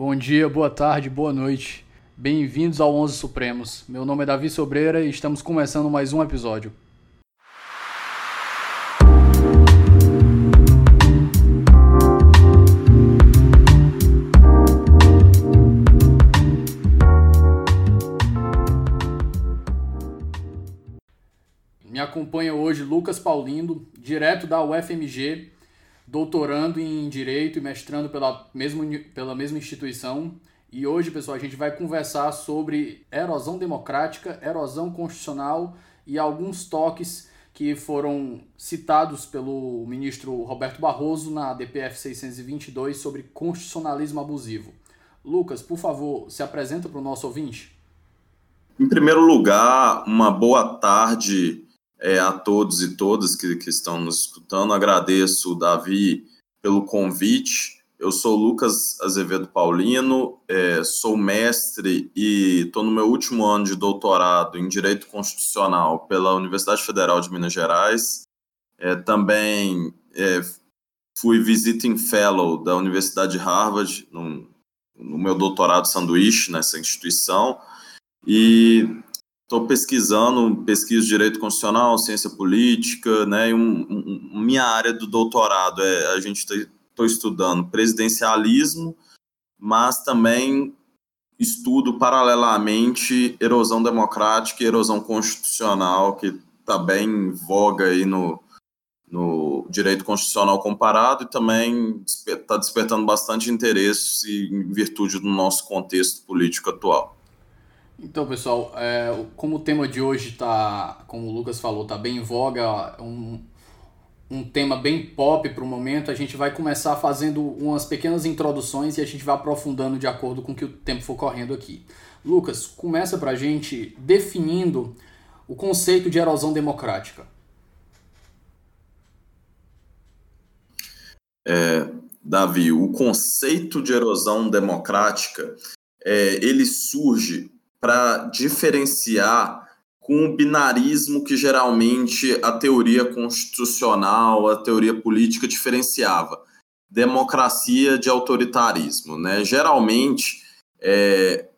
Bom dia, boa tarde, boa noite. Bem-vindos ao 11 Supremos. Meu nome é Davi Sobreira e estamos começando mais um episódio. Me acompanha hoje Lucas Paulindo, direto da UFMG, doutorando em Direito e mestrando pela mesma, pela mesma instituição. E hoje, pessoal, a gente vai conversar sobre erosão democrática, erosão constitucional e alguns toques que foram citados pelo ministro Roberto Barroso na DPF 622 sobre constitucionalismo abusivo. Lucas, por favor, se apresenta para o nosso ouvinte. Em primeiro lugar, uma boa tarde é, a todos e todas que, que estão nos escutando. Agradeço, Davi, pelo convite. Eu sou Lucas Azevedo Paulino, é, sou mestre e estou no meu último ano de doutorado em Direito Constitucional pela Universidade Federal de Minas Gerais. É, também é, fui visiting fellow da Universidade de Harvard, no, no meu doutorado sanduíche nessa instituição. E estou pesquisando, pesquiso direito constitucional, ciência política, né? E um, um, minha área do doutorado é a gente estou estudando presidencialismo, mas também estudo paralelamente erosão democrática e erosão constitucional, que está bem em voga aí no, no direito constitucional comparado e também está despertando bastante interesse em virtude do nosso contexto político atual. Então, pessoal, é, como o tema de hoje está, como o Lucas falou, está bem em voga, um, um tema bem pop para o momento, a gente vai começar fazendo umas pequenas introduções e a gente vai aprofundando de acordo com o que o tempo for correndo aqui. Lucas, começa para a gente definindo o conceito de erosão democrática. É, Davi, o conceito de erosão democrática é, ele surge para diferenciar com o binarismo que geralmente a teoria constitucional, a teoria política diferenciava, democracia de autoritarismo. Né? Geralmente, é,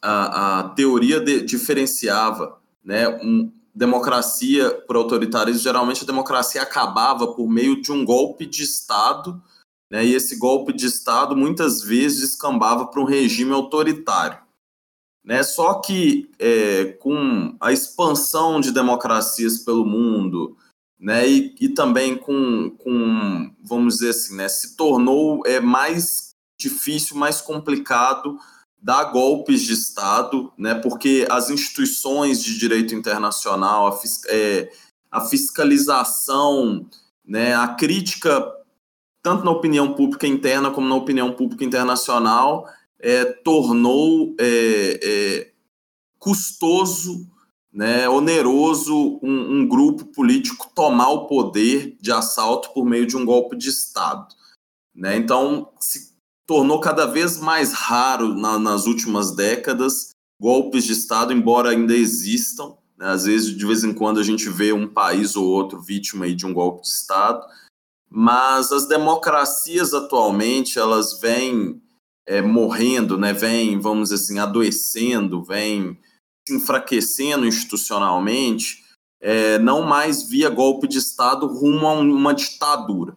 a, a, teoria de, diferenciava né, um, democracia por autoritarismo, geralmente a democracia acabava por meio de um golpe de Estado, né, e esse golpe de Estado muitas vezes descambava para um regime autoritário. Né? Só que é, com a expansão de democracias pelo mundo, né, e, e também com, com, vamos dizer assim, né, se tornou é, mais difícil, mais complicado dar golpes de Estado, né, porque as instituições de direito internacional, a, é, a fiscalização, né, a crítica, tanto na opinião pública interna como na opinião pública internacional, é, tornou é, é, custoso, né, oneroso um, um, grupo político tomar o poder de assalto por meio de um golpe de Estado. Né? Então, se tornou cada vez mais raro na, nas últimas décadas golpes de Estado, embora ainda existam. Né? Às vezes, de vez em quando, a gente vê um país ou outro vítima de um golpe de Estado. Mas as democracias atualmente, elas vêm é, morrendo, né, vem, vamos dizer assim, adoecendo, vem se enfraquecendo institucionalmente, é, não mais via golpe de Estado rumo a uma ditadura.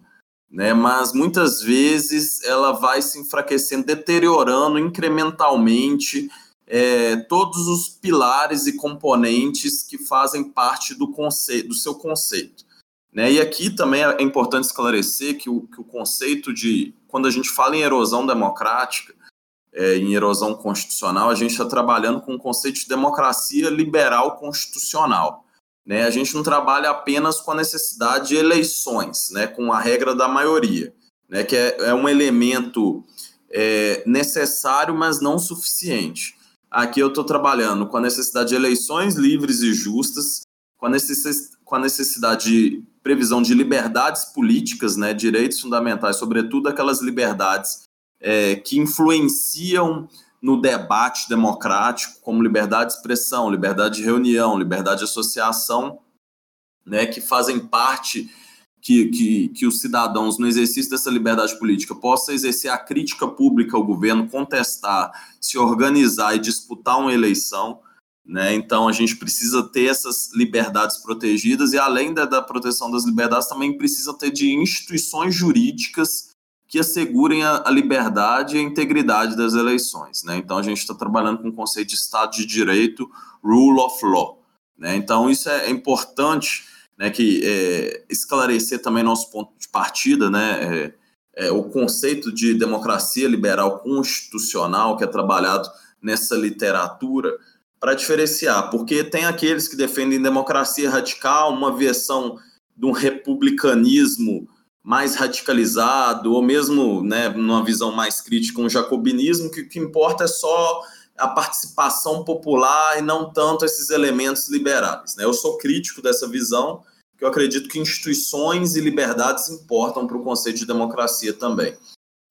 Né, mas muitas vezes ela vai se enfraquecendo, deteriorando incrementalmente é, todos os pilares e componentes que fazem parte do, conceito, do seu conceito. Né? E aqui também é importante esclarecer que o, que o conceito de, quando a gente fala em erosão democrática, é, em erosão constitucional, a gente está trabalhando com o conceito de democracia liberal constitucional. Né? A gente não trabalha apenas com a necessidade de eleições, né? com a regra da maioria, né? que é, é um elemento é, necessário, mas não suficiente. Aqui eu estou trabalhando com a necessidade de eleições livres e justas, com a com a necessidade de previsão de liberdades políticas, né, direitos fundamentais, sobretudo aquelas liberdades é, que influenciam no debate democrático, como liberdade de expressão, liberdade de reunião, liberdade de associação, né, que fazem parte que, que, que os cidadãos, no exercício dessa liberdade política, possam exercer a crítica pública ao governo, contestar, se organizar e disputar uma eleição. Né? Então, a gente precisa ter essas liberdades protegidas e, além da, da proteção das liberdades, também precisa ter de instituições jurídicas que assegurem a, a liberdade e a integridade das eleições. Né? Então, a gente está trabalhando com o conceito de Estado de Direito, Rule of Law. Né? Então, isso é, é importante né, que é, esclarecer também nosso ponto de partida, né, é, é, o conceito de democracia liberal constitucional que é trabalhado nessa literatura para diferenciar, porque tem aqueles que defendem democracia radical, uma versão de um republicanismo mais radicalizado, ou mesmo né, numa visão mais crítica, um jacobinismo, que o que importa é só a participação popular e não tanto esses elementos liberais. Né? Eu sou crítico dessa visão, que eu acredito que instituições e liberdades importam para o conceito de democracia também.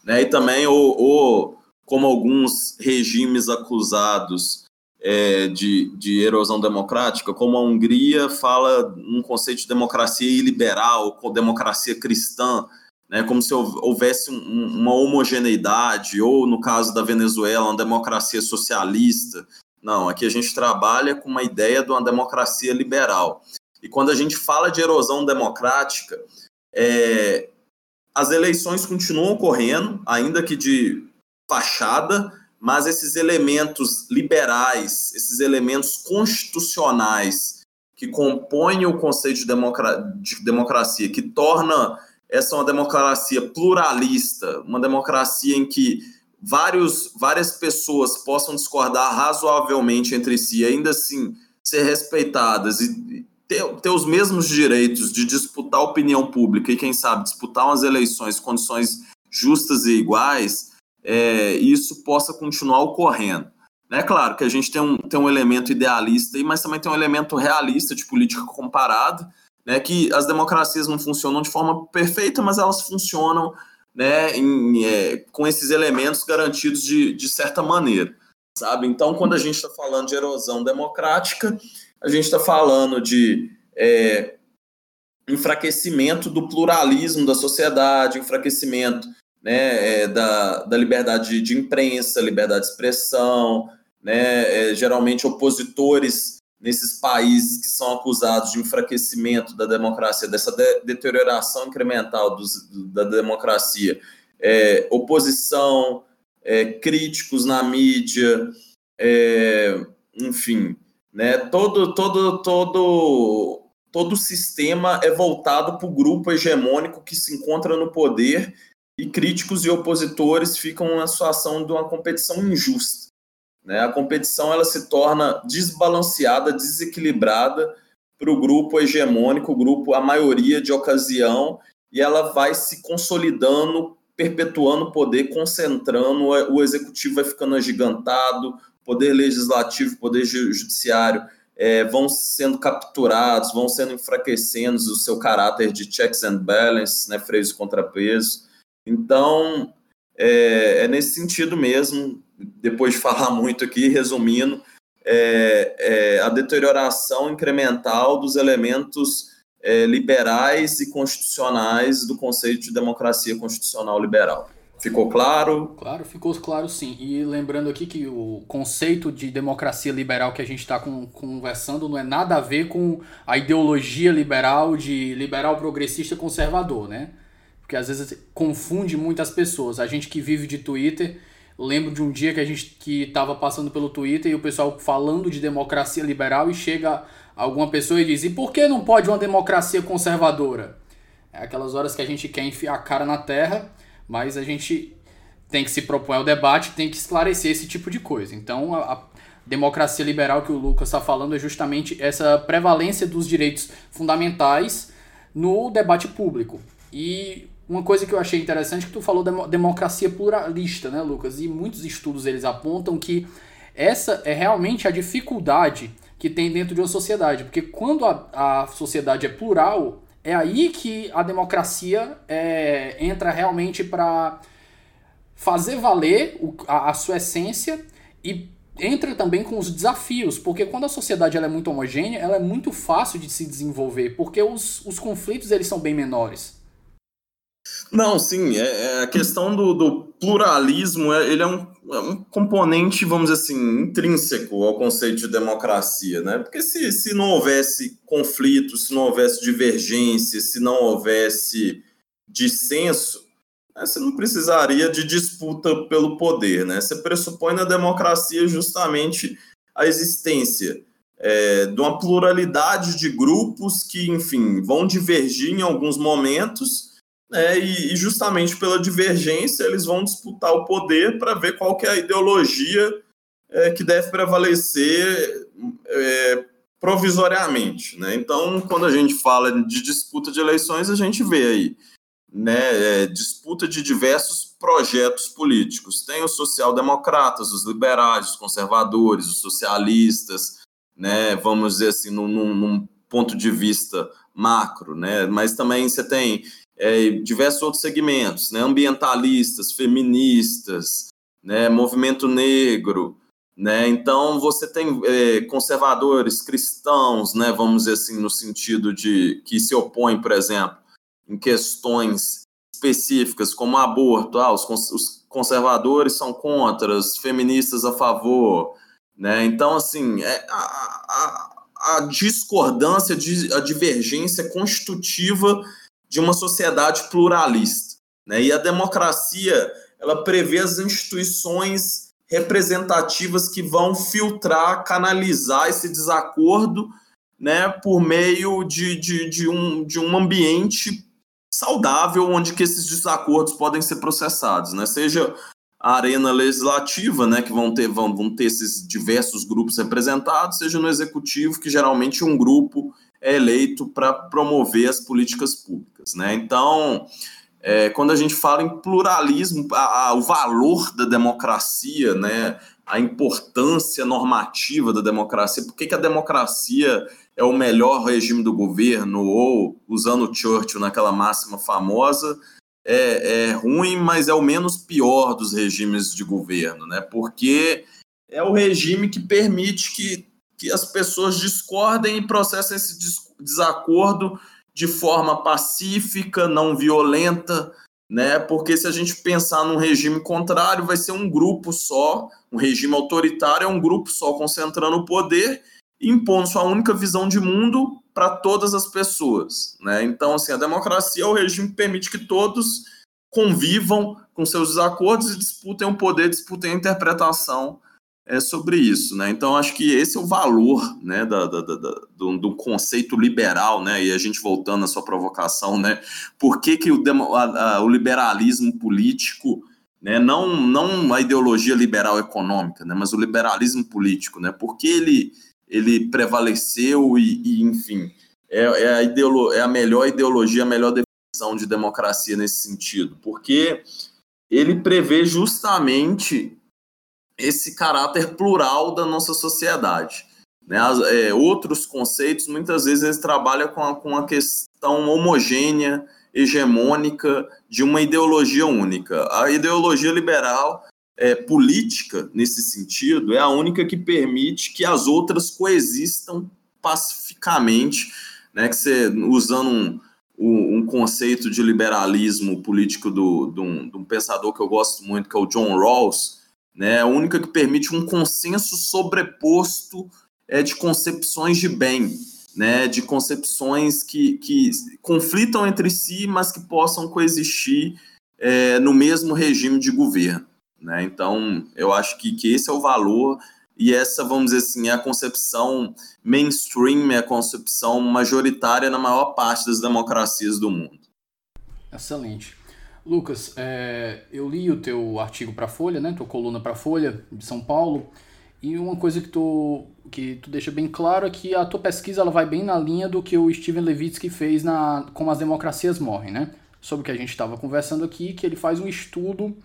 Né? E também, o, o, como alguns regimes acusados é, de, de erosão democrática, como a Hungria fala um conceito de democracia iliberal, democracia cristã, né, como se houvesse um, uma homogeneidade, ou no caso da Venezuela, uma democracia socialista. Não, aqui a gente trabalha com uma ideia de uma democracia liberal. E quando a gente fala de erosão democrática, é, as eleições continuam ocorrendo, ainda que de fachada, mas esses elementos liberais, esses elementos constitucionais que compõem o conceito de, democra de democracia, que torna essa uma democracia pluralista, uma democracia em que vários, várias pessoas possam discordar razoavelmente entre si, ainda assim ser respeitadas e, ter, ter os mesmos direitos de disputar a opinião pública e, quem sabe, disputar umas eleições condições justas e iguais, é, isso possa continuar ocorrendo. É claro que a gente tem um, tem um elemento idealista, mas também tem um elemento realista de política comparada, né, que as democracias não funcionam de forma perfeita, mas elas funcionam né, em, é, com esses elementos garantidos de, de certa maneira. Sabe? Então, quando a gente está falando de erosão democrática, a gente está falando de é, enfraquecimento do pluralismo da sociedade, enfraquecimento né, é, da, da liberdade de imprensa, liberdade de expressão, né, é, geralmente opositores nesses países que são acusados de enfraquecimento da democracia, dessa de, deterioração incremental dos, da democracia, é, oposição, é, críticos na mídia, é, enfim, né? Todo, todo, todo, todo o sistema é voltado para o grupo hegemônico que se encontra no poder e críticos e opositores ficam na situação de uma competição injusta. Né? A competição ela se torna desbalanceada, desequilibrada para o grupo hegemônico, o grupo, a maioria de ocasião, e ela vai se consolidando, perpetuando o poder, concentrando, o executivo vai ficando agigantado, poder legislativo, poder judiciário é, vão sendo capturados, vão sendo enfraquecendo o seu caráter de checks and balances, né, freios e contrapesos. Então, é, é, nesse sentido mesmo, depois de falar muito aqui, resumindo, é, é a deterioração incremental dos elementos é, liberais e constitucionais do conceito de democracia constitucional liberal. Ficou claro? Claro, ficou claro sim. E lembrando aqui que o conceito de democracia liberal que a gente está conversando não é nada a ver com a ideologia liberal de liberal progressista conservador, né? Porque às vezes confunde muitas pessoas. A gente que vive de Twitter, lembro de um dia que a gente que estava passando pelo Twitter e o pessoal falando de democracia liberal e chega alguma pessoa e diz: "E por que não pode uma democracia conservadora?" É aquelas horas que a gente quer enfiar a cara na terra mas a gente tem que se propor ao debate, tem que esclarecer esse tipo de coisa. Então, a, a democracia liberal que o Lucas está falando é justamente essa prevalência dos direitos fundamentais no debate público. E uma coisa que eu achei interessante é que tu falou da democracia pluralista, né, Lucas? E muitos estudos eles apontam que essa é realmente a dificuldade que tem dentro de uma sociedade, porque quando a, a sociedade é plural, é aí que a democracia é, entra realmente para fazer valer o, a, a, sua essência e entra também com os desafios, porque quando a sociedade ela é muito homogênea, ela é muito fácil de se desenvolver, porque os, os conflitos eles são bem menores. Não, sim, é, é a questão do, do pluralismo, é, ele é um, é um, componente, vamos dizer assim, intrínseco ao conceito de democracia, né? Porque se, se não houvesse conflito, se não houvesse divergência, se não houvesse dissenso, né, você não precisaria de disputa pelo poder, né? Você pressupõe na democracia justamente a existência é, de uma pluralidade de grupos que, enfim, vão divergir em alguns momentos né, e, justamente pela divergência eles vão disputar o poder para ver qual que é a ideologia é, que deve prevalecer é, provisoriamente. Né? Então, quando a gente fala de disputa de eleições, a gente vê aí né, é, disputa de diversos projetos políticos. Tem os social-democratas, os liberais, os conservadores, os socialistas, né, vamos dizer assim, num, num ponto de vista macro, né? mas também você tem é, diversos outros segmentos, né, ambientalistas, feministas, né, movimento negro, né, então você tem é, conservadores, cristãos, né, vamos dizer assim, no sentido de que se opõem, por exemplo, em questões específicas como aborto, ah, os, os conservadores são contra, os feministas a favor, né, então assim, é, a, a, a discordância, a divergência constitutiva de uma sociedade pluralista. Né? E a democracia ela prevê as instituições representativas que vão filtrar, canalizar esse desacordo né, por meio de, de, de, um, de um ambiente saudável onde que esses desacordos podem ser processados, né? Seja a arena legislativa, né, que vão ter, vão, vão ter esses diversos grupos representados, seja no executivo, que geralmente um grupo é eleito para promover as políticas públicas. Né? Então, é, quando a gente fala em pluralismo, a, a, o valor da democracia, né, a importância normativa da democracia, por que, que a democracia é o melhor regime do governo, ou, usando Churchill naquela máxima famosa, é, é ruim, mas é o menos pior dos regimes de governo, né? porque é o regime que permite que que as pessoas discordem e processem esse desacordo de forma pacífica, não violenta, né? Porque se a gente pensar num regime contrário, vai ser um grupo só, um regime autoritário é um grupo só concentrando o poder impondo sua única visão de mundo para todas as pessoas, né? Então, assim, a democracia é o regime que permite que todos convivam com seus desacordos e disputem o poder, disputem a interpretação é sobre isso, né? Então acho que esse é o valor, né, da, da, da, do, do, conceito liberal, né? E a gente voltando à sua provocação, né? Por que, que o, a, a, o liberalismo político, né? Não, não a ideologia liberal econômica, né? Mas o liberalismo político, né? Porque ele ele prevaleceu e, e enfim, é, é, a ideolo, é a melhor ideologia, a melhor definição de democracia nesse sentido, porque ele prevê justamente esse caráter plural da nossa sociedade. Né? As, é, outros conceitos, muitas vezes, eles trabalham com a, com a questão homogênea, hegemônica, de uma ideologia única. A ideologia liberal é, política, nesse sentido, é a única que permite que as outras coexistam pacificamente, né? que você, usando um, um, conceito de liberalismo político do, de, um, de um pensador que eu gosto muito, que é o John Rawls, né, a única que permite um consenso sobreposto é, de concepções de bem, né, de concepções que, que conflitam entre si, mas que possam coexistir é, no mesmo regime de governo. Né? Então, eu acho que, que esse é o valor e essa, vamos dizer assim, é a concepção mainstream, é a concepção majoritária na maior parte das democracias do mundo. Excelente. Lucas, é, eu li o teu artigo para a Folha, né, tua coluna para a Folha de São Paulo, e uma coisa que tu, que tu deixa bem claro é que a tua pesquisa ela vai bem na linha do que o Steven Levitsky fez na Como as Democracias Morrem, né? Sobre o que a gente estava conversando aqui, que ele faz um estudo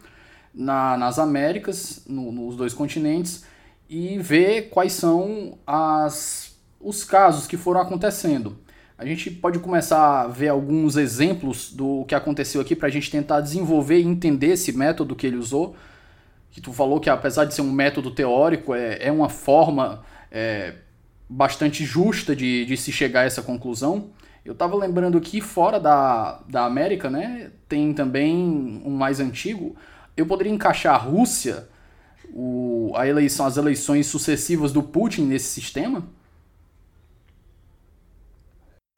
na, nas Américas, no, nos dois continentes, e vê quais são as, os casos que foram acontecendo. A gente pode começar a ver alguns exemplos do que aconteceu aqui para a gente tentar desenvolver e entender esse método que ele usou, que tu falou que apesar de ser um método teórico, é, é uma forma é, bastante justa de, de se chegar a essa conclusão. Eu estava lembrando que fora da, da América, né, tem também um mais antigo. Eu poderia encaixar a Rússia, o, a eleição, as eleições sucessivas do Putin nesse sistema?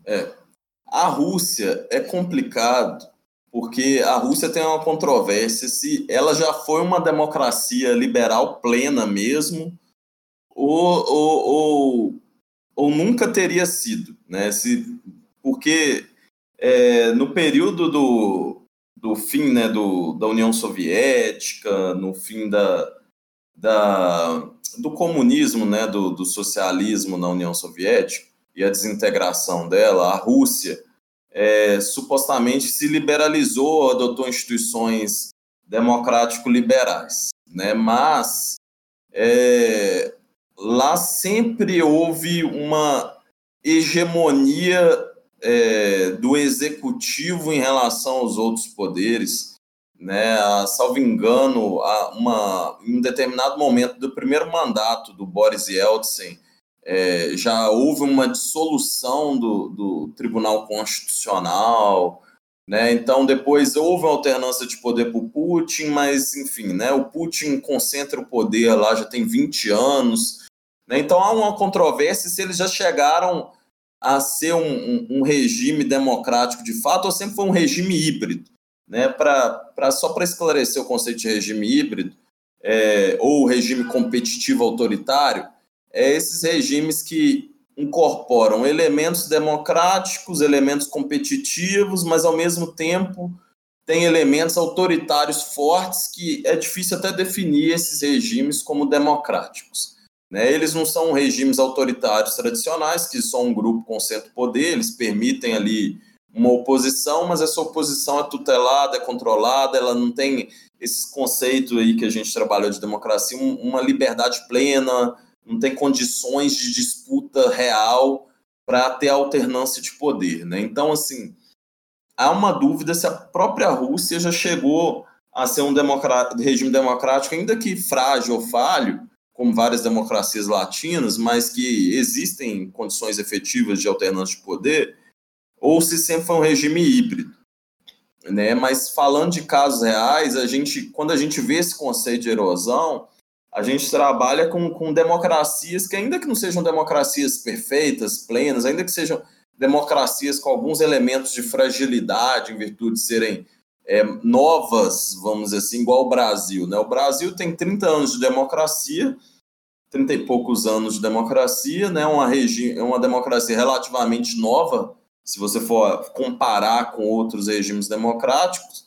É, a Rússia é complicado porque a Rússia tem uma controvérsia se ela já foi uma democracia liberal plena mesmo ou, ou, ou, ou nunca teria sido, né? Se, porque é, no período do, do fim né, do, da União Soviética, no fim da, da, do comunismo, né, do, do socialismo na União Soviética e a desintegração dela, a Rússia é, supostamente se liberalizou, adotou instituições democrático-liberais, né? mas é, lá sempre houve uma hegemonia é, do executivo em relação aos outros poderes. Né, salvo engano, uma, em um determinado momento do primeiro mandato do Boris Yeltsin, é, já houve uma dissolução do, do Tribunal Constitucional, né? Então depois houve uma alternância de poder para o Putin, mas enfim, né? O Putin concentra o poder lá já tem 20 anos, né? Então há uma controvérsia se eles já chegaram a ser um, um, um, regime democrático de fato ou sempre foi um regime híbrido. Né? Pra, só para esclarecer o conceito de regime híbrido, é, ou regime competitivo autoritário, é esses regimes que incorporam elementos democráticos, elementos competitivos, mas ao mesmo tempo tem elementos autoritários fortes que é difícil até definir esses regimes como democráticos. Né? Eles não são regimes autoritários tradicionais, que só um grupo concentra o poder, eles permitem ali uma oposição, mas essa oposição é tutelada, é controlada, ela não tem esse conceito aí que a gente trabalhou de democracia, uma liberdade plena, não tem condições de disputa real para ter alternância de poder. Né? Então, assim, há uma dúvida se a própria Rússia já chegou a ser um regime democrático, ainda que frágil ou falho, como várias democracias latinas, mas que existem condições efetivas de alternância de poder, ou se sempre foi um regime híbrido. Né? Mas falando de casos reais, a gente, quando a gente vê esse conceito de erosão, a gente trabalha com, com democracias que, ainda que não sejam democracias perfeitas, plenas, ainda que sejam democracias com alguns elementos de fragilidade, em virtude de serem é, novas, vamos dizer assim, igual o Brasil. Né? O Brasil tem 30 anos de democracia, 30 e poucos anos de democracia, né? uma, uma democracia relativamente nova, se você for comparar com outros regimes democráticos,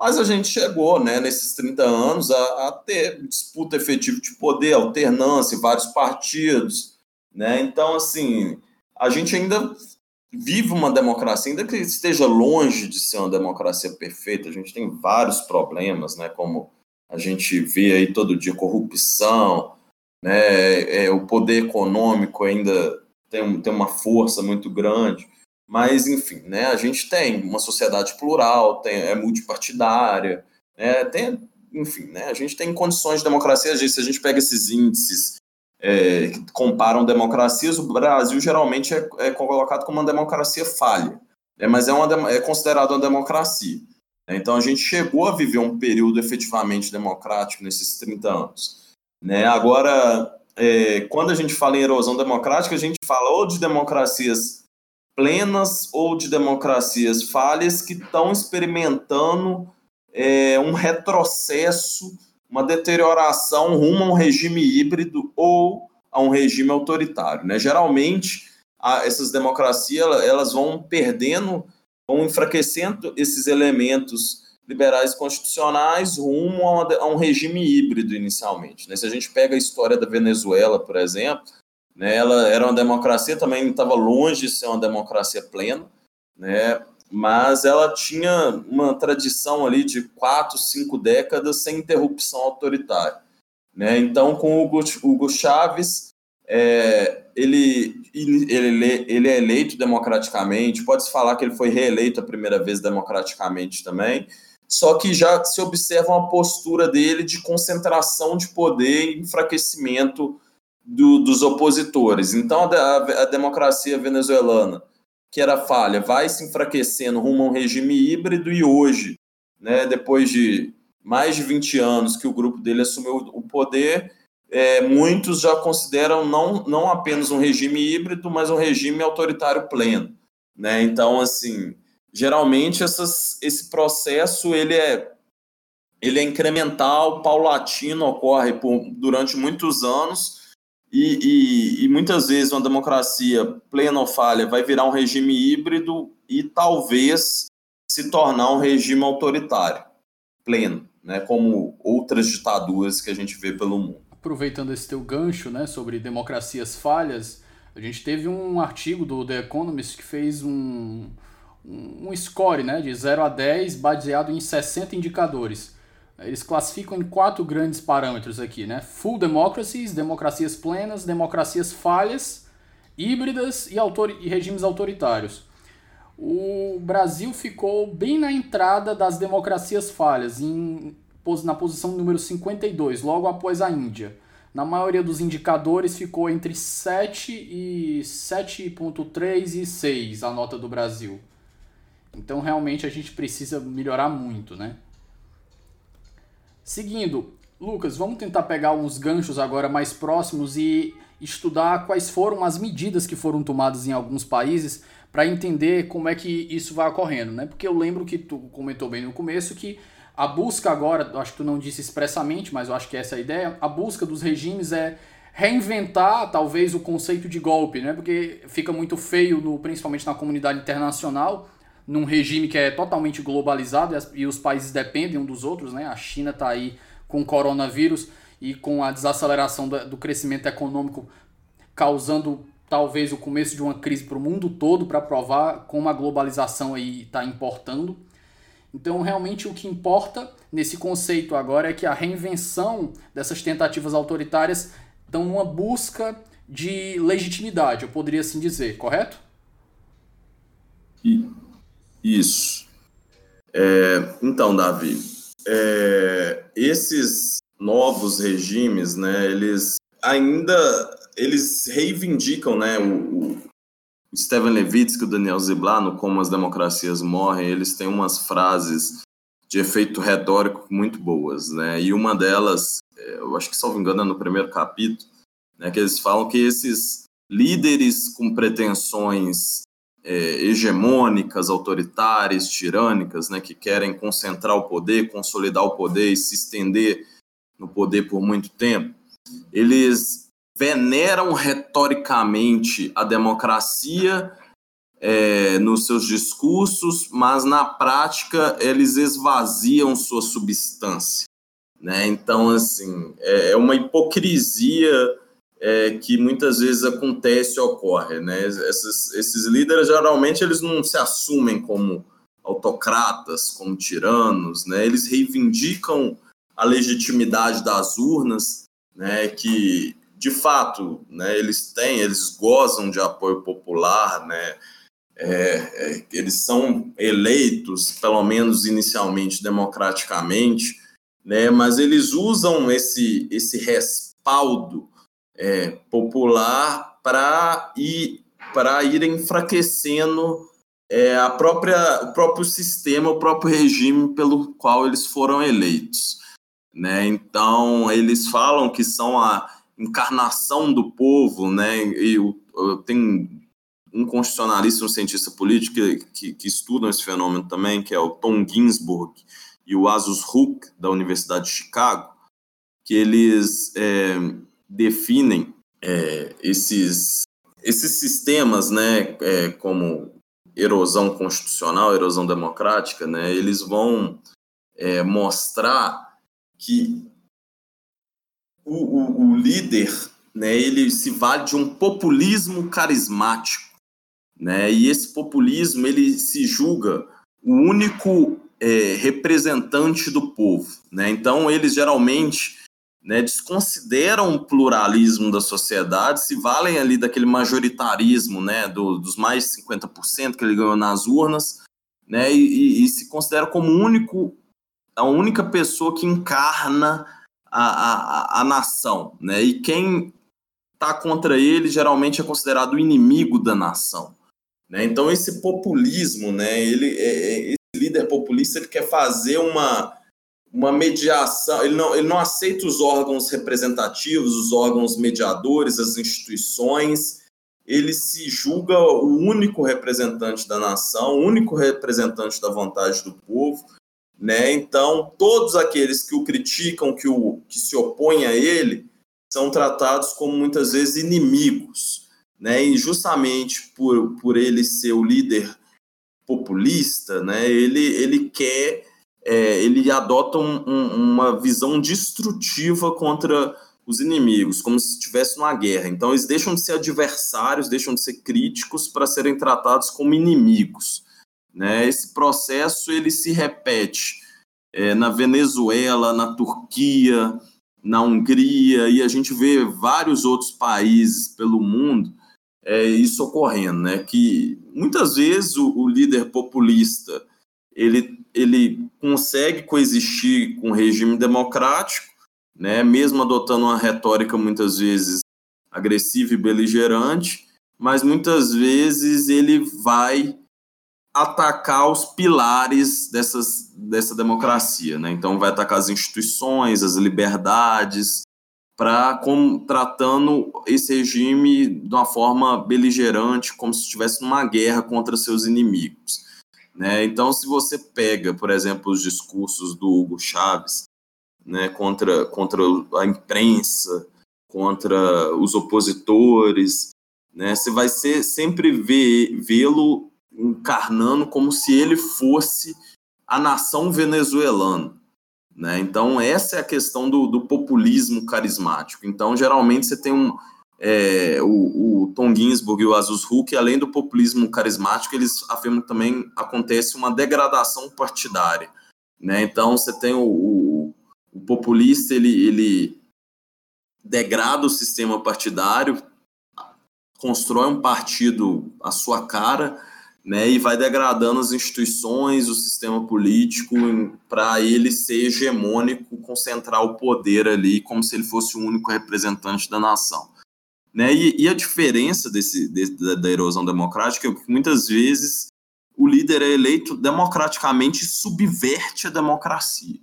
mas a gente chegou, né, nesses 30 anos, a, a ter disputa efetiva de poder, alternância, vários partidos, né? Então, assim, a gente ainda vive uma democracia, ainda que esteja longe de ser uma democracia perfeita, a gente tem vários problemas, né, como a gente vê aí todo dia corrupção, né, é, o poder econômico ainda tem, tem uma força muito grande, mas enfim, né, a gente tem uma sociedade plural, tem, é multipartidária, né, tem, enfim, né, a gente tem condições de democracia, se a gente pega esses índices é, que comparam democracias, o Brasil geralmente é, é colocado como uma democracia falha, né, mas é, uma, é considerado uma democracia. Né, então a gente chegou a viver um período efetivamente democrático nesses 30 anos. Né? Agora, é, quando a gente fala em erosão democrática, a gente fala ou de democracias plenas ou de democracias falhas que estão experimentando é, um retrocesso uma deterioração rumo a um regime híbrido ou a um regime autoritário. Né? Geralmente, a, essas democracias elas vão perdendo, vão enfraquecendo esses elementos liberais constitucionais rumo a, uma, a um regime híbrido inicialmente. Né? Se a gente pega a história da Venezuela, por exemplo, né, ela era uma democracia, também estava longe de ser uma democracia plena, né, mas ela tinha uma tradição ali de quatro, cinco décadas sem interrupção autoritária. Né? Então, com o Hugo, Hugo Chávez, é, ele, ele, ele é eleito democraticamente, pode-se falar que ele foi reeleito a primeira vez democraticamente também, só que já se observa uma postura dele de concentração de poder e enfraquecimento do, dos opositores. Então, a, a, democracia venezuelana, que era falha, vai se enfraquecendo rumo a um regime híbrido e hoje, né, depois de mais de 20 anos que o grupo dele assumiu o poder, é, muitos já consideram não, não apenas um regime híbrido, mas um regime autoritário pleno. Né? Então, assim, geralmente essas, esse processo ele é, ele é incremental, paulatino, ocorre por, durante muitos anos e, e, e, muitas vezes uma democracia plena ou falha vai virar um regime híbrido e talvez se tornar um regime autoritário pleno, né, como outras ditaduras que a gente vê pelo mundo. Aproveitando esse teu gancho né, sobre democracias falhas, a gente teve um artigo do The Economist que fez um, um score né, de 0 a 10 baseado em 60 indicadores. Eles classificam em quatro grandes parâmetros aqui, né? Full democracies, democracias plenas, democracias falhas, híbridas e, autor e regimes autoritários. O Brasil ficou bem na entrada das democracias falhas, em, na posição número 52, logo após a Índia. Na maioria dos indicadores ficou entre 7 e 7.3 e 6 a nota do Brasil. Então realmente a gente precisa melhorar muito, né? Seguindo, Lucas, vamos tentar pegar uns ganchos agora mais próximos e estudar quais foram as medidas que foram tomadas em alguns países para entender como é que isso vai ocorrendo, né? Porque eu lembro que tu comentou bem no começo que a busca agora, acho que tu não disse expressamente, mas eu acho que essa é a ideia, a busca dos regimes é reinventar talvez o conceito de golpe, né? Porque fica muito feio, no, principalmente na comunidade internacional, num regime que é totalmente globalizado e, os países dependem um dos outros, né? A China está aí com o coronavírus e com a desaceleração do, crescimento econômico causando talvez o começo de uma crise para o mundo todo para provar como a globalização aí está importando. Então, realmente, o que importa nesse conceito agora é que a reinvenção dessas tentativas autoritárias dão uma busca de legitimidade, eu poderia assim dizer, correto? Isso. É, então, Davi, é, esses novos regimes, né, eles ainda eles reivindicam, né, o, o Steven Levitsky e o Daniel Ziblatt, no Como as Democracias Morrem, eles têm umas frases de efeito retórico muito boas, né, e uma delas, é, eu acho que, salvo engano, é no primeiro capítulo, né, que eles falam que esses líderes com pretensões é, hegemônicas, autoritárias, tirânicas, né, que querem concentrar o poder, consolidar o poder e se estender no poder por muito tempo, eles veneram retoricamente a democracia é, nos seus discursos, mas na prática eles esvaziam sua substância. Né? Então, assim, é, é uma hipocrisia é, que muitas vezes acontece ocorre. Né? Esses, esses líderes, geralmente, eles não se assumem como autocratas, como tiranos, né? eles reivindicam a legitimidade das urnas, né? que, de fato, né, eles têm, eles gozam de apoio popular, né? É, é, eles são eleitos, pelo menos inicialmente, democraticamente, né, mas eles usam esse, esse respaldo é, popular para ir para ir enfraquecendo é, a própria o próprio sistema, o próprio regime pelo qual eles foram eleitos, né? Então eles falam que são a encarnação do povo, né? E eu, eu tem um constitucionalista, um cientista político que, que, que estudam esse fenômeno também, que é o Tom Ginsburg e o Asus Hook da Universidade de Chicago, que eles é, definem é, esses, esses sistemas, né, é, como erosão constitucional, erosão democrática, né, eles vão é, mostrar que o, o, o, líder, né, ele se vale de um populismo carismático, né, e esse populismo ele se julga o único é, representante do povo, né, então eles geralmente né, desconsideram o pluralismo da sociedade, se valem ali daquele majoritarismo, né, do, dos mais de 50% que ele ganhou nas urnas, né, e, e, se consideram como único a única pessoa que encarna a, a, a nação, né? E quem está contra ele geralmente é considerado o inimigo da nação. Né? Então esse populismo, né? Ele, é, é, esse líder populista, ele quer fazer uma uma mediação, ele não, ele não aceita os órgãos representativos, os órgãos mediadores, as instituições, ele se julga o único representante da nação, o único representante da vontade do povo, né? Então, todos aqueles que o criticam, que, o, que se opõem a ele, são tratados como muitas vezes inimigos, né? E justamente por, por ele ser o líder populista, né? Ele, ele quer, é, ele adota um, um, uma visão destrutiva contra os inimigos, como se estivesse numa guerra. Então, eles deixam de ser adversários, deixam de ser críticos para serem tratados como inimigos. Né? Esse processo ele se repete é, na Venezuela, na Turquia, na Hungria, e a gente vê vários outros países pelo mundo é, isso ocorrendo, né? que muitas vezes o, o líder populista ele, ele consegue coexistir com o regime democrático, né? mesmo adotando uma retórica muitas vezes agressiva e beligerante, mas muitas vezes ele vai atacar os pilares dessas, dessa democracia, né? Então vai atacar as instituições, as liberdades, para tratando esse regime de uma forma beligerante, como se estivesse numa guerra contra seus inimigos. Né? Então, se você pega, por exemplo, os discursos do Hugo Chávez né, contra, contra a imprensa, contra os opositores, né, você vai ser, sempre vê-lo encarnando como se ele fosse a nação venezuelana. Né? Então, essa é a questão do, do populismo carismático. Então, geralmente, você tem um. É, o, o, Tom Ginsburg e o Azus Huck, além do populismo carismático, eles afirmam que também acontece uma degradação partidária. Né? Então, você tem o, o, o populista, ele, ele degrada o sistema partidário, constrói um partido à sua cara, né, e vai degradando as instituições, o sistema político, para ele ser hegemônico, concentrar o poder ali, como se ele fosse o único representante da nação. Né? E, e a diferença desse, desse, da, erosão democrática é que muitas vezes o líder é eleito democraticamente e subverte a democracia.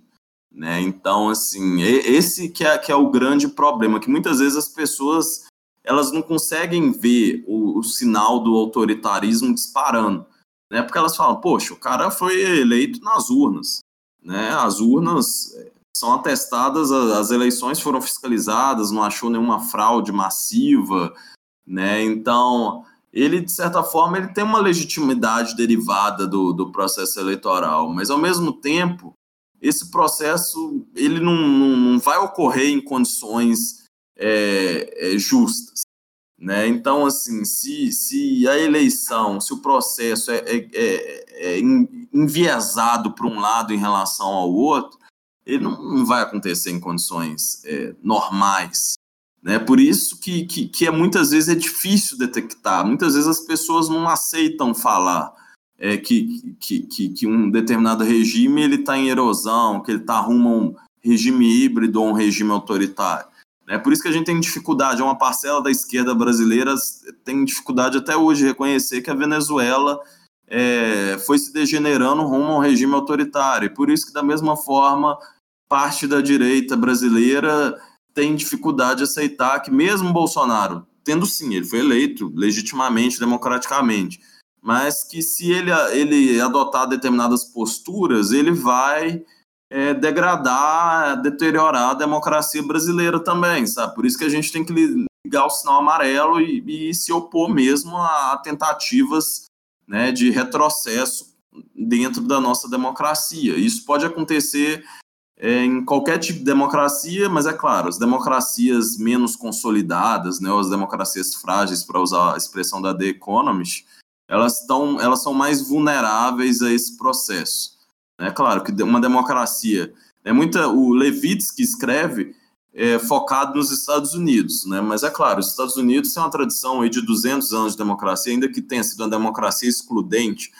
Né? Então, assim, esse que é, que é o grande problema, que muitas vezes as pessoas elas não conseguem ver o, o sinal do autoritarismo disparando, né? Porque elas falam, poxa, o cara foi eleito nas urnas, né? As urnas são atestadas, as eleições foram fiscalizadas, não achou nenhuma fraude massiva, né? Então, ele, de certa forma, ele tem uma legitimidade derivada do, do processo eleitoral, mas, ao mesmo tempo, esse processo ele não, não, não vai ocorrer em condições é, é, justas. Né? Então, assim, se, se a eleição, se o processo é, é, é, é enviesado para um lado em relação ao outro, ele não, não vai acontecer em condições é, normais. Né? Por isso que, que, que é, muitas vezes é difícil detectar, muitas vezes as pessoas não aceitam falar é, que, que, que, que, um determinado regime ele está em erosão, que ele está rumo a um regime híbrido ou um regime autoritário. É por isso que a gente tem dificuldade, uma parcela da esquerda brasileira tem dificuldade até hoje de reconhecer que a Venezuela é, foi se degenerando rumo a um regime autoritário. E por isso que, da mesma forma, parte da direita brasileira tem dificuldade de aceitar que mesmo Bolsonaro, tendo sim, ele foi eleito legitimamente, democraticamente, mas que se ele, ele adotar determinadas posturas, ele vai é, degradar, deteriorar a democracia brasileira também, sabe? Por isso que a gente tem que ligar o sinal amarelo e, e se opor mesmo a tentativas né, de retrocesso dentro da nossa democracia. Isso pode acontecer é, em qualquer tipo de democracia, mas é claro, as democracias menos consolidadas, né, as democracias frágeis, para usar a expressão da The Economist, elas, tão, elas são mais vulneráveis a esse processo. É claro que uma democracia. É muita, o Levitsky escreve é, focado nos Estados Unidos, né? mas é claro, os Estados Unidos têm uma tradição aí de 200 anos de democracia, ainda que tenha sido uma democracia excludente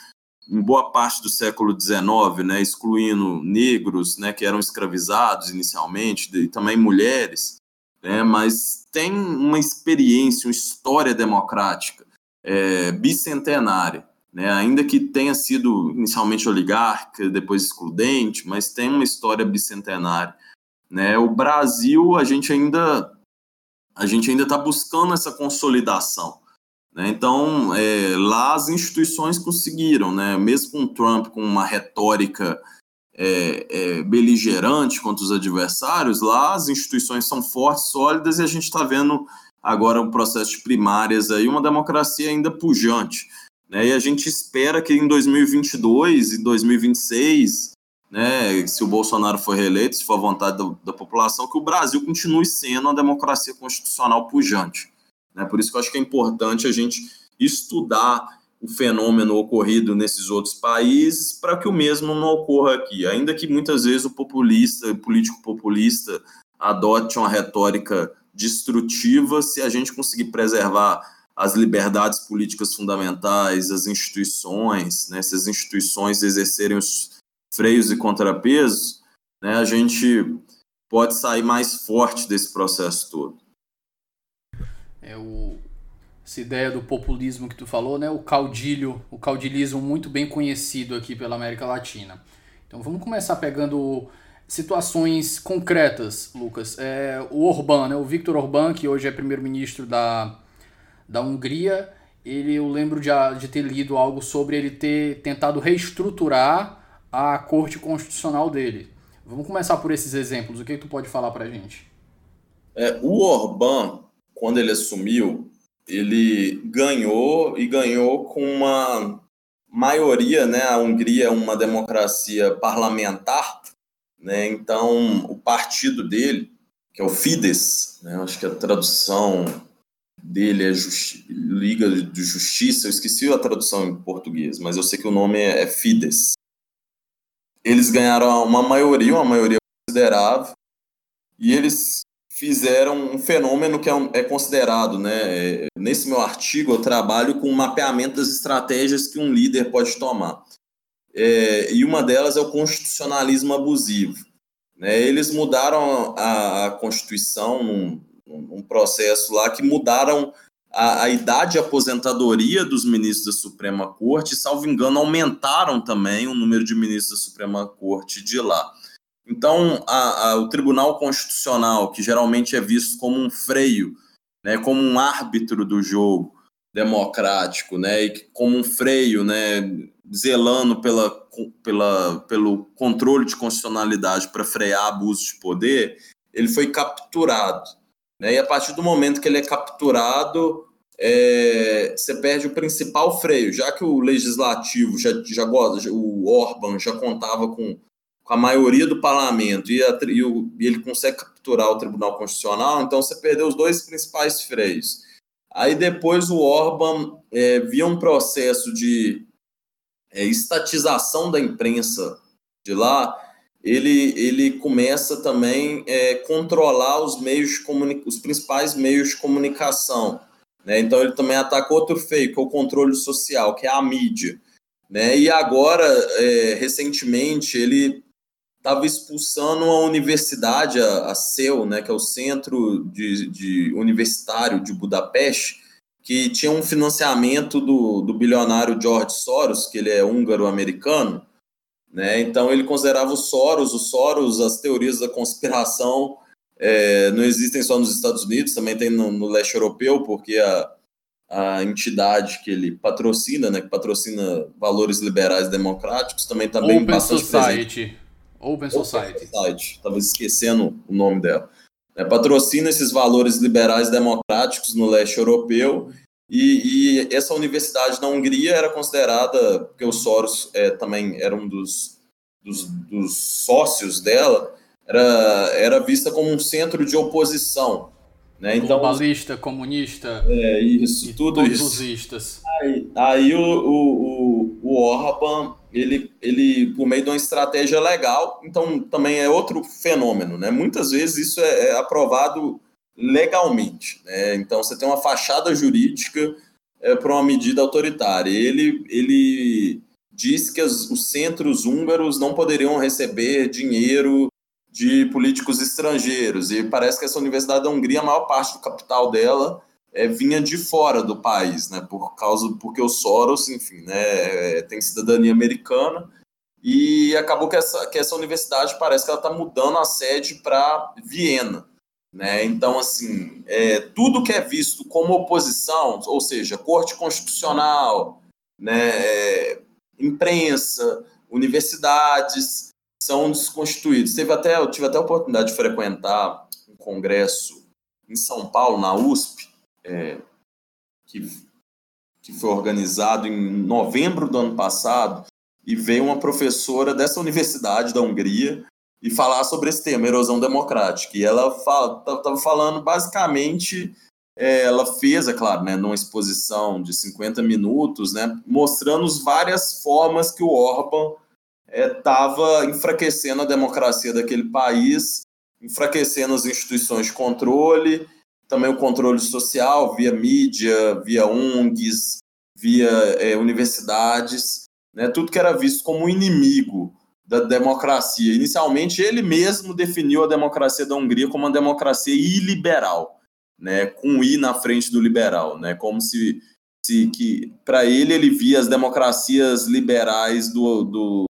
em boa parte do século XIX, né, excluindo negros, né, que eram escravizados inicialmente, e também mulheres, né, mas tem uma experiência, uma história democrática é, bicentenária, né, ainda que tenha sido inicialmente oligárquica, depois excludente, mas tem uma história bicentenária. Né. O Brasil, a gente ainda a gente ainda está buscando essa consolidação. Né? Então, é, lá as instituições conseguiram, né? mesmo com Trump com uma retórica é, é, beligerante contra os adversários, lá as instituições são fortes, sólidas, e a gente está vendo agora um processo de primárias aí, uma democracia ainda pujante. Né? E a gente espera que em 2022 e 2026, né, se o Bolsonaro for reeleito, se for a vontade da, da população, que o Brasil continue sendo uma democracia constitucional pujante. Né? Por isso que eu acho que é importante a gente estudar o fenômeno ocorrido nesses outros países para que o mesmo não ocorra aqui. Ainda que muitas vezes o populista, o político populista, adote uma retórica destrutiva, se a gente conseguir preservar as liberdades políticas fundamentais, as instituições, né, se as instituições exercerem os freios e contrapesos, né, a gente pode sair mais forte desse processo todo é o, essa ideia do populismo que tu falou, né? O caudilho, o caudilismo muito bem conhecido aqui pela América Latina. Então vamos começar pegando situações concretas, Lucas. É, o Orbán, né? O Viktor Orbán, que hoje é primeiro-ministro da, da Hungria, ele, eu lembro de, de ter lido algo sobre ele ter tentado reestruturar a corte constitucional dele. Vamos começar por esses exemplos. O que, que tu pode falar para a gente? É, o Orbán, quando ele assumiu, ele ganhou e ganhou com uma maioria, né? A Hungria é uma democracia parlamentar, né? Então, o partido dele, que é o Fidesz, né? Acho que a tradução dele é Justi Liga de Justiça, eu esqueci a tradução em português, mas eu sei que o nome é, é Fidesz. Eles ganharam uma maioria, uma maioria considerável, e eles fizeram um fenômeno que é, é considerado, né? Nesse meu artigo, eu trabalho com um mapeamento das estratégias que um líder pode tomar. É, e uma delas é o constitucionalismo abusivo. Né? Eles mudaram a, a Constituição num, num, processo lá que mudaram a, a, idade de aposentadoria dos ministros da Suprema Corte, salvo engano, aumentaram também o número de ministros da Suprema Corte de lá. Então, a, a, o Tribunal Constitucional, que geralmente é visto como um freio, né, como um árbitro do jogo democrático, né, e como um freio, né, zelando pela, pela, pelo controle de constitucionalidade para frear abuso de poder, ele foi capturado. Né, e a partir do momento que ele é capturado, é, você perde o principal freio, já que o legislativo já, já o Orban já contava com com a maioria do parlamento e, a, e, o, e, ele consegue capturar o Tribunal Constitucional, então você perdeu os dois principais freios. Aí depois o Orban é, via um processo de é, estatização da imprensa de lá, ele, ele começa também a é, controlar os meios os principais meios de comunicação. Né? Então ele também ataca outro feio, que é o controle social, que é a mídia. Né? E agora, é, recentemente, ele estava expulsando a universidade, a, a CEU, né, que é o Centro de, de Universitário de Budapeste, que tinha um financiamento do, do bilionário George Soros, que ele é húngaro-americano, né? Então ele considerava os Soros, os Soros, as teorias da conspiração é, não existem só nos Estados Unidos, também tem no, no, leste europeu, porque a, a entidade que ele patrocina, né, que patrocina valores liberais democráticos, também está bem bastante Society. presente. Open Society. Society. Estava esquecendo o nome dela. É, patrocina esses valores liberais democráticos no leste europeu e, e, essa universidade na Hungria era considerada, porque o Soros é, também era um dos, dos, dos, sócios dela, era, era vista como um centro de oposição. Né? Então, Globalista, comunista. É, isso, tudo isso. Aí, aí o, o, o, o Orban ele, ele, por meio de uma estratégia legal, então também é outro fenômeno, né? Muitas vezes isso é, é aprovado legalmente, né? Então você tem uma fachada jurídica é, para uma medida autoritária. Ele, ele disse que os, os centros húngaros não poderiam receber dinheiro de políticos estrangeiros. E parece que essa Universidade da Hungria, a maior parte do capital dela é, vinha de fora do país, né? Por causa porque o Soros, enfim, né, é, tem cidadania americana e acabou que essa, que essa universidade parece que ela está mudando a sede para Viena. Né? Então, assim, é, tudo que é visto como oposição, ou seja, corte constitucional, né, é, imprensa, universidades, são desconstituídos. Teve até, eu tive até a oportunidade de frequentar um congresso em São Paulo, na USP, é, que, que foi organizado em novembro do ano passado, e veio uma professora dessa universidade da Hungria e falar sobre esse tema, erosão democrática. E ela estava falando basicamente, é, ela fez, é claro, né, numa exposição de 50 minutos, né, mostrando as várias formas que o Orban estava é, enfraquecendo a democracia daquele país, enfraquecendo as instituições de controle, também o controle social via mídia, via ONGs, via é, universidades, né, tudo que era visto como inimigo da democracia. Inicialmente, ele mesmo definiu a democracia da Hungria como uma democracia iliberal, né, com I na frente do liberal, né, como se, se que para ele ele via as democracias liberais do, do,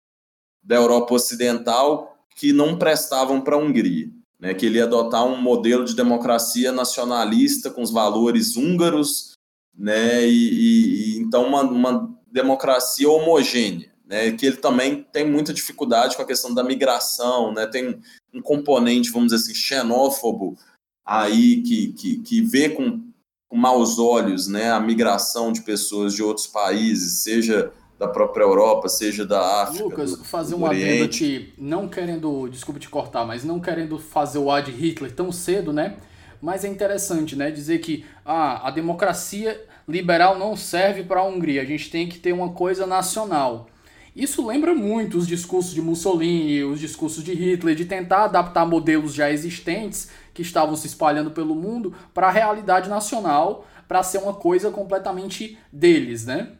da Europa Ocidental que não prestavam para a Hungria, né, que ele ia adotar um modelo de democracia nacionalista com os valores húngaros, né, e, e então uma, uma democracia homogênea né, que ele também tem muita dificuldade com a questão da migração, né, tem um componente, vamos dizer assim, xenófobo aí que, que, que vê com, com maus olhos né, a migração de pessoas de outros países, seja da própria Europa, seja da África. Lucas, do, fazer do um adendo aqui, não querendo, desculpe te cortar, mas não querendo fazer o ad Hitler tão cedo, né? Mas é interessante, né? Dizer que ah, a democracia liberal não serve para a Hungria, a gente tem que ter uma coisa nacional. Isso lembra muito os discursos de Mussolini, os discursos de Hitler, de tentar adaptar modelos já existentes que estavam se espalhando pelo mundo para a realidade nacional, para ser uma coisa completamente deles, né?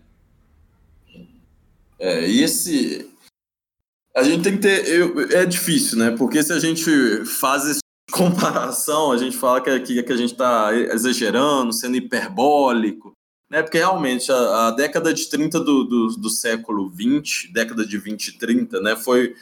É, e esse. A gente tem que ter. Eu, é difícil, né? Porque se a gente faz essa comparação, a gente fala que, que, que a gente está exagerando, sendo hiperbólico né? Porque realmente a, a década de 30 do, do, do, século 20, década de 20 e 30, né, foi,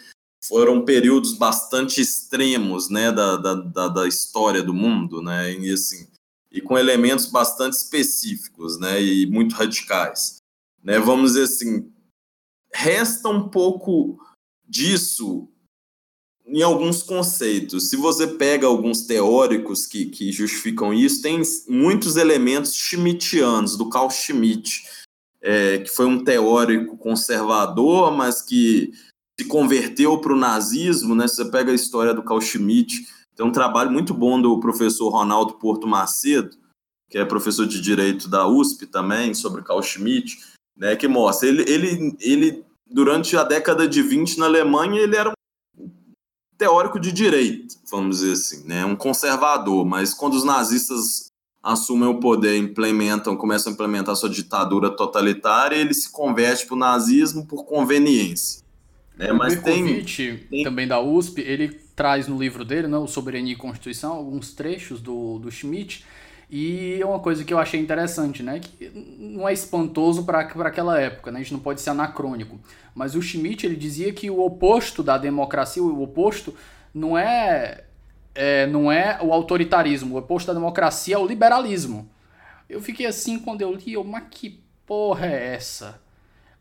foram períodos bastante extremos né, da, da, da história do mundo, né? E, assim, e com elementos bastante específicos né, e muito radicais. Né? Vamos dizer assim, resta um pouco disso em alguns conceitos. Se você pega alguns teóricos que, que justificam isso, tem muitos elementos schmittianos, do Carl Schmitt, é, que foi um teórico conservador, mas que se converteu para o nazismo. Né? Você pega a história do Carl Schmitt, tem um trabalho muito bom do professor Ronaldo Porto Macedo, que é professor de Direito da USP também, sobre Carl Schmitt, né, que mostra, ele, ele, ele durante a década de 20 na Alemanha, ele era teórico de direito, vamos dizer assim, né? um conservador, mas quando os nazistas assumem o poder, implementam, começam a implementar sua ditadura totalitária, ele se converte para o nazismo por conveniência. Né? O mas tem, tem, também da USP, ele traz no livro dele, né, o Soberania e Constituição, alguns trechos do, do Schmitt, e é uma coisa que eu achei interessante, né? Que não é espantoso para aquela época, né? A gente não pode ser anacrônico. Mas o Schmitt ele dizia que o oposto da democracia, o oposto não é, é, não é o autoritarismo, o oposto da democracia é o liberalismo. Eu fiquei assim quando eu li, eu, mas que porra é essa?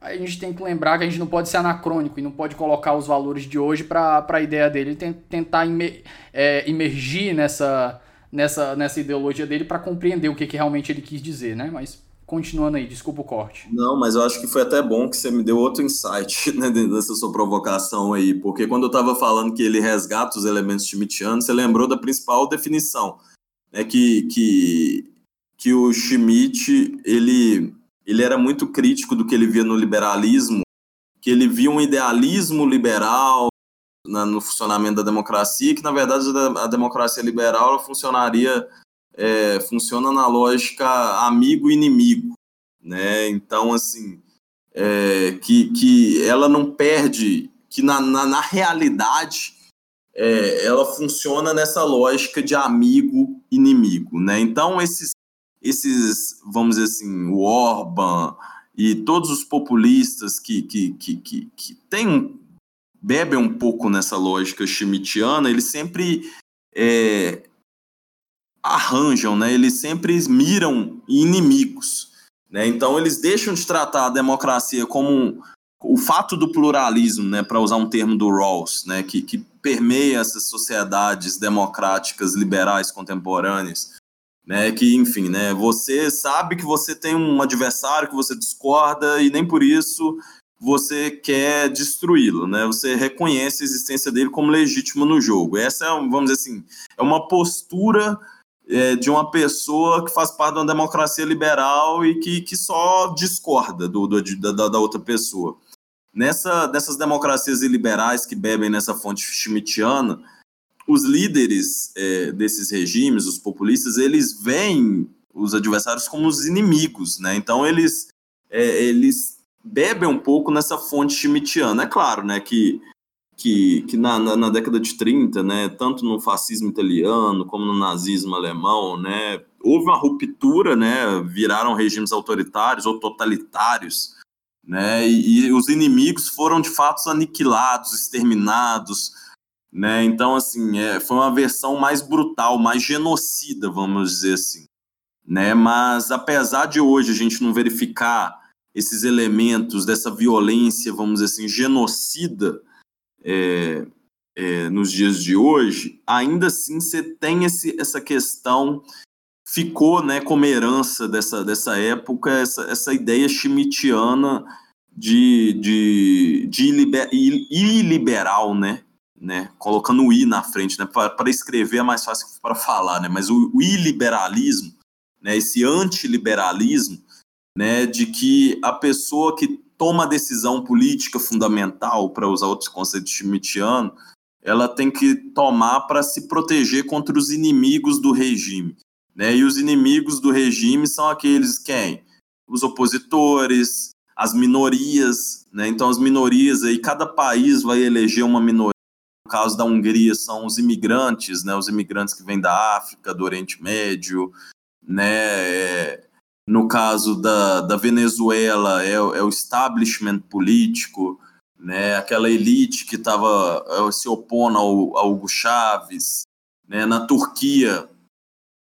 A gente tem que lembrar que a gente não pode ser anacrônico e não pode colocar os valores de hoje para a ideia dele, tentar imer, é, imergir nessa nessa, nessa ideologia dele para compreender o que, que realmente ele quis dizer, né? Mas continuando aí, desculpa o corte. Não, mas eu acho que foi até bom que você me deu outro insight né, dessa sua provocação aí, porque quando eu estava falando que ele resgata os elementos schmittianos, você lembrou da principal definição, né, que, que, que o Schmitt, ele, ele era muito crítico do que ele via no liberalismo, que ele via um idealismo liberal, na, no funcionamento da democracia, que na verdade a, democracia liberal ela funcionaria, é, funciona na lógica amigo-inimigo, né? Então, assim, é, que, que ela não perde, que na, na, na realidade é, ela funciona nessa lógica de amigo-inimigo, né? Então, esses, esses, vamos dizer assim, o Orban e todos os populistas que, que, que, que, que têm, bebem um pouco nessa lógica schmittiana, eles sempre é, arranjam, né? Eles sempre miram inimigos, né? Então, eles deixam de tratar a democracia como um, o fato do pluralismo, né, para usar um termo do Rawls, né, que, que permeia essas sociedades democráticas liberais contemporâneas, né, que enfim, né, você sabe que você tem um adversário que você discorda e nem por isso você quer destruí-lo, né? Você reconhece a existência dele como legítimo no jogo. Essa é, vamos dizer assim, é uma postura é, de uma pessoa que faz parte de uma democracia liberal e que, que só discorda do, do da, da outra pessoa. Nessa, nessas democracias iliberais que bebem nessa fonte schmittiana, os líderes é, desses regimes, os populistas, eles veem os adversários como os inimigos, né? Então eles, é, eles bebem um pouco nessa fonte schmittiana. É claro, né, que, que, que na, na, na, década de 30, né, tanto no fascismo italiano como no nazismo alemão, né, houve uma ruptura, né, viraram regimes autoritários ou totalitários, né? E, e, os inimigos foram de fato aniquilados, exterminados, né? Então assim, é, foi uma versão mais brutal, mais genocida, vamos dizer assim, né? Mas apesar de hoje a gente não verificar esses elementos dessa violência, vamos dizer assim, genocida é, é, nos dias de hoje, ainda assim você tem esse, essa questão ficou né, como herança dessa, dessa época essa, essa ideia schmittiana de, de, de iliber, iliberal, né? né? Colocando o i na frente, né? Para escrever é mais fácil para falar, né? Mas o, o iliberalismo, né? esse antiliberalismo, né? de que a pessoa que toma a decisão política fundamental, para usar outros conceitos schmittianos, ela tem que tomar para se proteger contra os inimigos do regime. Né? E os inimigos do regime são aqueles quem? Os opositores, as minorias, né? Então as minorias aí, cada país vai eleger uma minoria. No caso da Hungria são os imigrantes, né? Os imigrantes que vêm da África, do Oriente Médio, né? É, no caso da, da Venezuela é, é o establishment político, né? Aquela elite que estava é, se opondo ao, ao Hugo Chávez, né? Na Turquia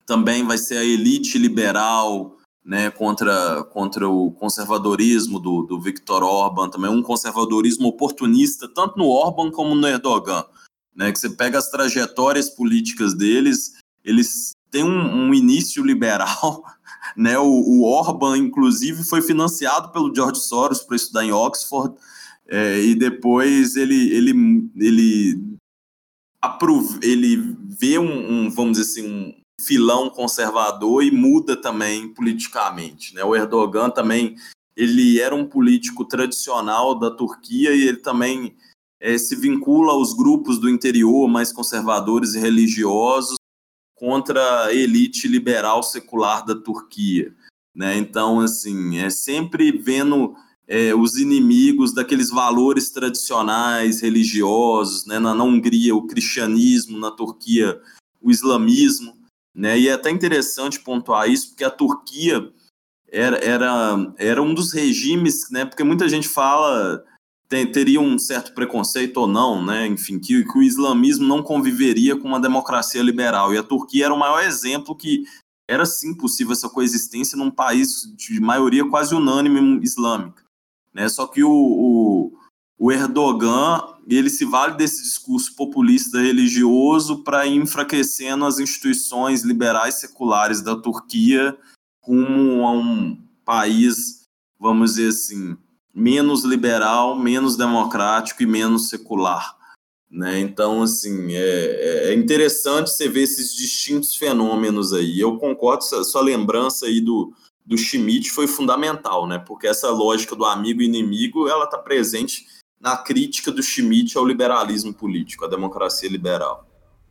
também vai ser a elite liberal né, contra, contra o conservadorismo do, do Viktor Orban, também um conservadorismo oportunista, tanto no Orban como no Erdogan. Né, que você pega as trajetórias políticas deles, eles têm um, um início liberal. Né, o, o, Orban, inclusive, foi financiado pelo George Soros para estudar em Oxford, é, e depois ele, ele, ele, aprove, ele vê um, um, vamos dizer assim, um, filão conservador e muda também politicamente. Né? O Erdogan também ele era um político tradicional da Turquia e ele também é, se vincula aos grupos do interior mais conservadores e religiosos contra a elite liberal secular da Turquia. Né? Então, assim, é sempre vendo é, os inimigos daqueles valores tradicionais religiosos, né? na, na Hungria o cristianismo, na Turquia o islamismo, né? E é até interessante pontuar isso, porque a Turquia era, era, era um dos regimes, né? porque muita gente fala, tem, teria um certo preconceito ou não, né? enfim, que, que o islamismo não conviveria com uma democracia liberal. E a Turquia era o maior exemplo que era sim possível essa coexistência num país de maioria quase unânime islâmica. Né? Só que o, o, o Erdogan ele se vale desse discurso populista religioso para ir enfraquecendo as instituições liberais seculares da Turquia rumo a um país, vamos dizer assim, menos liberal, menos democrático e menos secular. Né? Então, assim, é, é interessante você ver esses distintos fenômenos aí. Eu concordo, sua lembrança aí do, do Schmidt foi fundamental, né? porque essa lógica do amigo e inimigo ela está presente na crítica do Schmidt ao liberalismo político, à democracia liberal.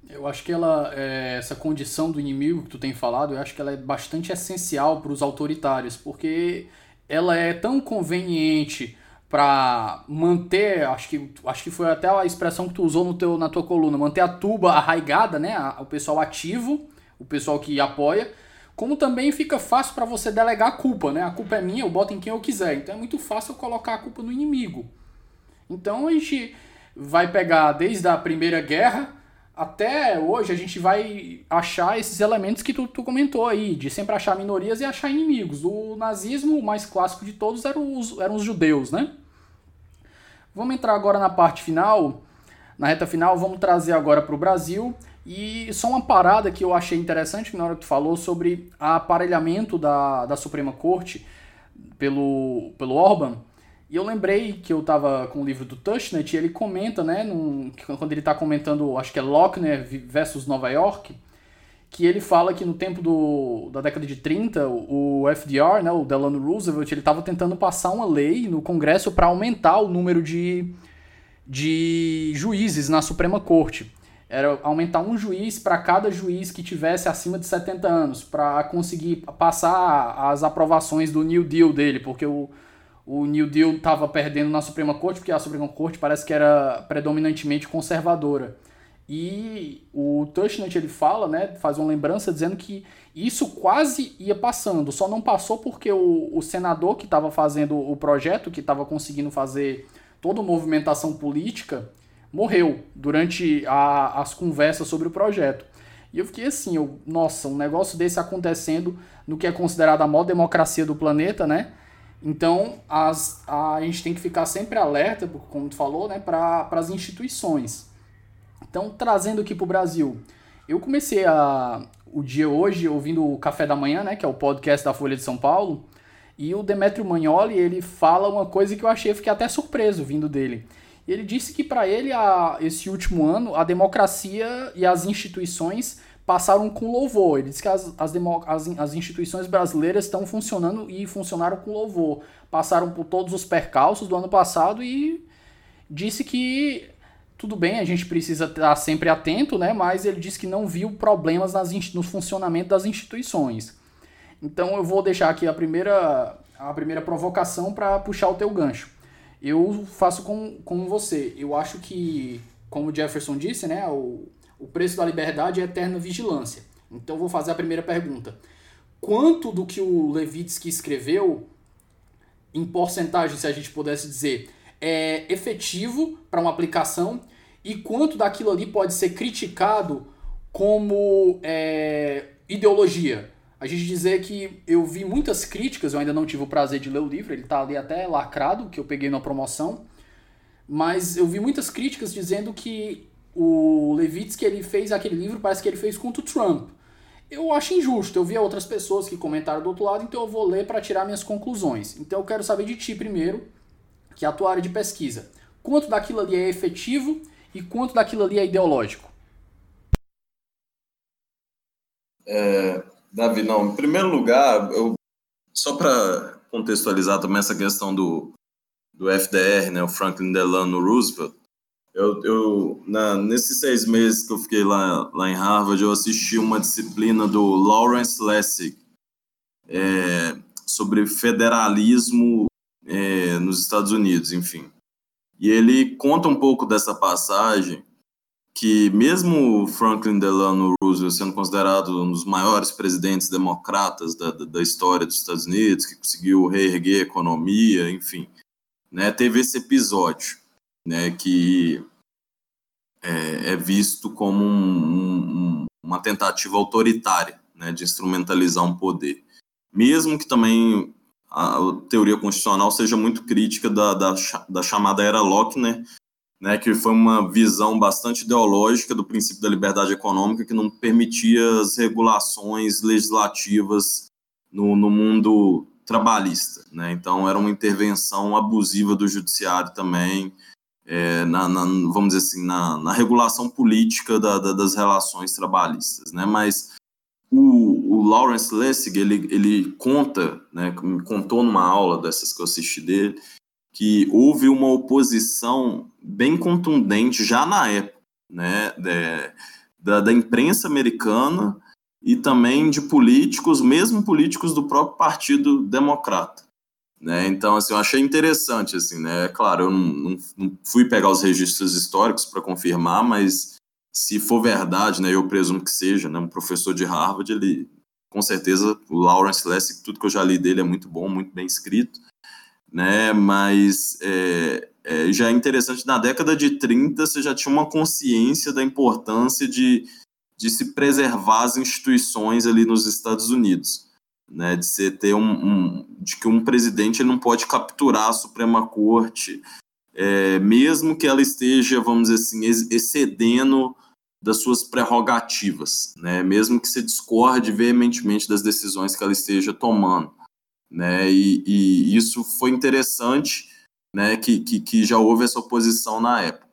Eu acho que ela, é, essa condição do inimigo que tu tem falado, eu acho que ela é bastante essencial para os autoritários, porque ela é tão conveniente para manter, acho que, acho que foi até a expressão que tu usou no teu, na tua coluna, manter a tuba arraigada, né, o pessoal ativo, o pessoal que apoia, como também fica fácil para você delegar a culpa, né? A culpa é minha, eu boto em quem eu quiser. Então é muito fácil eu colocar a culpa no inimigo. Então a gente vai pegar desde a Primeira Guerra até hoje, a gente vai achar esses elementos que tu, tu comentou aí, de sempre achar minorias e achar inimigos. O nazismo, o mais clássico de todos, eram os, eram os judeus, né? Vamos entrar agora na parte final, na reta final, vamos trazer agora para o Brasil e só uma parada que eu achei interessante na hora que tu falou sobre aparelhamento da, da Suprema Corte pelo, pelo Orban. E eu lembrei que eu tava com o livro do Tushnet e ele comenta, né, num, quando ele está comentando, acho que é Lochner versus Nova York, que ele fala que no tempo do, da década de 30, o, o FDR, né, o Delano Roosevelt, ele estava tentando passar uma lei no Congresso para aumentar o número de, de juízes na Suprema Corte. Era aumentar um juiz para cada juiz que tivesse acima de 70 anos, para conseguir passar as aprovações do New Deal dele, porque o, o New Deal estava perdendo na Suprema Corte, porque a Suprema Corte parece que era predominantemente conservadora. E o Tushnet ele fala, né, faz uma lembrança dizendo que isso quase ia passando, só não passou porque o, o senador que estava fazendo o projeto, que estava conseguindo fazer toda a movimentação política, morreu durante a, as conversas sobre o projeto. E eu fiquei assim, eu, nossa, um negócio desse acontecendo no que é considerado a maior democracia do planeta, né? Então, as, a, gente tem que ficar sempre alerta, como tu falou, né, para as instituições. Então, trazendo aqui para o Brasil, eu comecei a, o dia hoje ouvindo o Café da Manhã, né, que é o podcast da Folha de São Paulo, e o Demetrio Magnoli, ele fala uma coisa que eu achei, fiquei até surpreso vindo dele. Ele disse que para ele, a, esse último ano, a democracia e as instituições passaram com louvor. Ele disse que as, as, as, as instituições brasileiras estão funcionando e funcionaram com louvor. Passaram por todos os percalços do ano passado e disse que tudo bem, a gente precisa estar sempre atento, né? mas ele disse que não viu problemas nas, no funcionamento das instituições. Então eu vou deixar aqui a primeira, a primeira provocação para puxar o teu gancho. Eu faço com, com você. Eu acho que, como o Jefferson disse, né, o, o preço da liberdade é eterna vigilância. Então vou fazer a primeira pergunta. Quanto do que o Levitsky escreveu, em porcentagem, se a gente pudesse dizer, é efetivo para uma aplicação e quanto daquilo ali pode ser criticado como é, ideologia? a gente dizer que eu vi muitas críticas, eu ainda não tive o prazer de ler o livro, ele está ali até lacrado, que eu peguei na promoção, mas eu vi muitas críticas dizendo que o Levitsky ele fez aquele livro, parece que ele fez contra o Trump. Eu acho injusto, eu vi outras pessoas que comentaram do outro lado, então eu vou ler para tirar minhas conclusões. Então eu quero saber de ti primeiro, que é a tua área de pesquisa. Quanto daquilo ali é efetivo e quanto daquilo ali é ideológico? É, Davi, não, em primeiro lugar, eu, só para contextualizar também essa questão do, do FDR, né, o Franklin Delano Roosevelt, eu, eu na, nesses seis meses que eu fiquei lá, lá em Harvard, eu assisti uma disciplina do Lawrence Lessig é, sobre federalismo é, nos Estados Unidos, enfim. E ele conta um pouco dessa passagem que mesmo Franklin Delano Roosevelt sendo considerado um dos maiores presidentes democratas da, da, história dos Estados Unidos, que conseguiu reerguer a economia, enfim, né, teve esse episódio, né, que é, é visto como um, um, uma tentativa autoritária, né, de instrumentalizar um poder, mesmo que também a teoria constitucional seja muito crítica da, da, da chamada era Lochner, né, que foi uma visão bastante ideológica do princípio da liberdade econômica que não permitia as regulações legislativas no, no mundo trabalhista. Né? Então, era uma intervenção abusiva do judiciário também, é, na, na, vamos dizer assim, na, na regulação política da, da, das relações trabalhistas. Né? Mas o, o Lawrence Lessig, ele, ele conta, né, contou numa aula dessas que eu assisti dele, que houve uma oposição bem contundente já na época, né, de, da, da imprensa americana e também de políticos, mesmo políticos do próprio Partido Democrata. Né? Então, assim, eu achei interessante, assim, né? Claro, eu não, não, não fui pegar os registros históricos para confirmar, mas se for verdade, né, eu presumo que seja, né, um professor de Harvard, ele, com certeza, o Lawrence Lessig, tudo que eu já li dele é muito bom, muito bem escrito, né, mas é, é, já é interessante, na década de 30, você já tinha uma consciência da importância de, de se preservar as instituições ali nos Estados Unidos, né, de você ter um, um, de que um presidente ele não pode capturar a Suprema Corte, é, mesmo que ela esteja, vamos dizer assim, excedendo das suas prerrogativas, né, mesmo que você discorde veementemente das decisões que ela esteja tomando, né, e, e isso foi interessante, né, que, que, que, já houve essa oposição na época.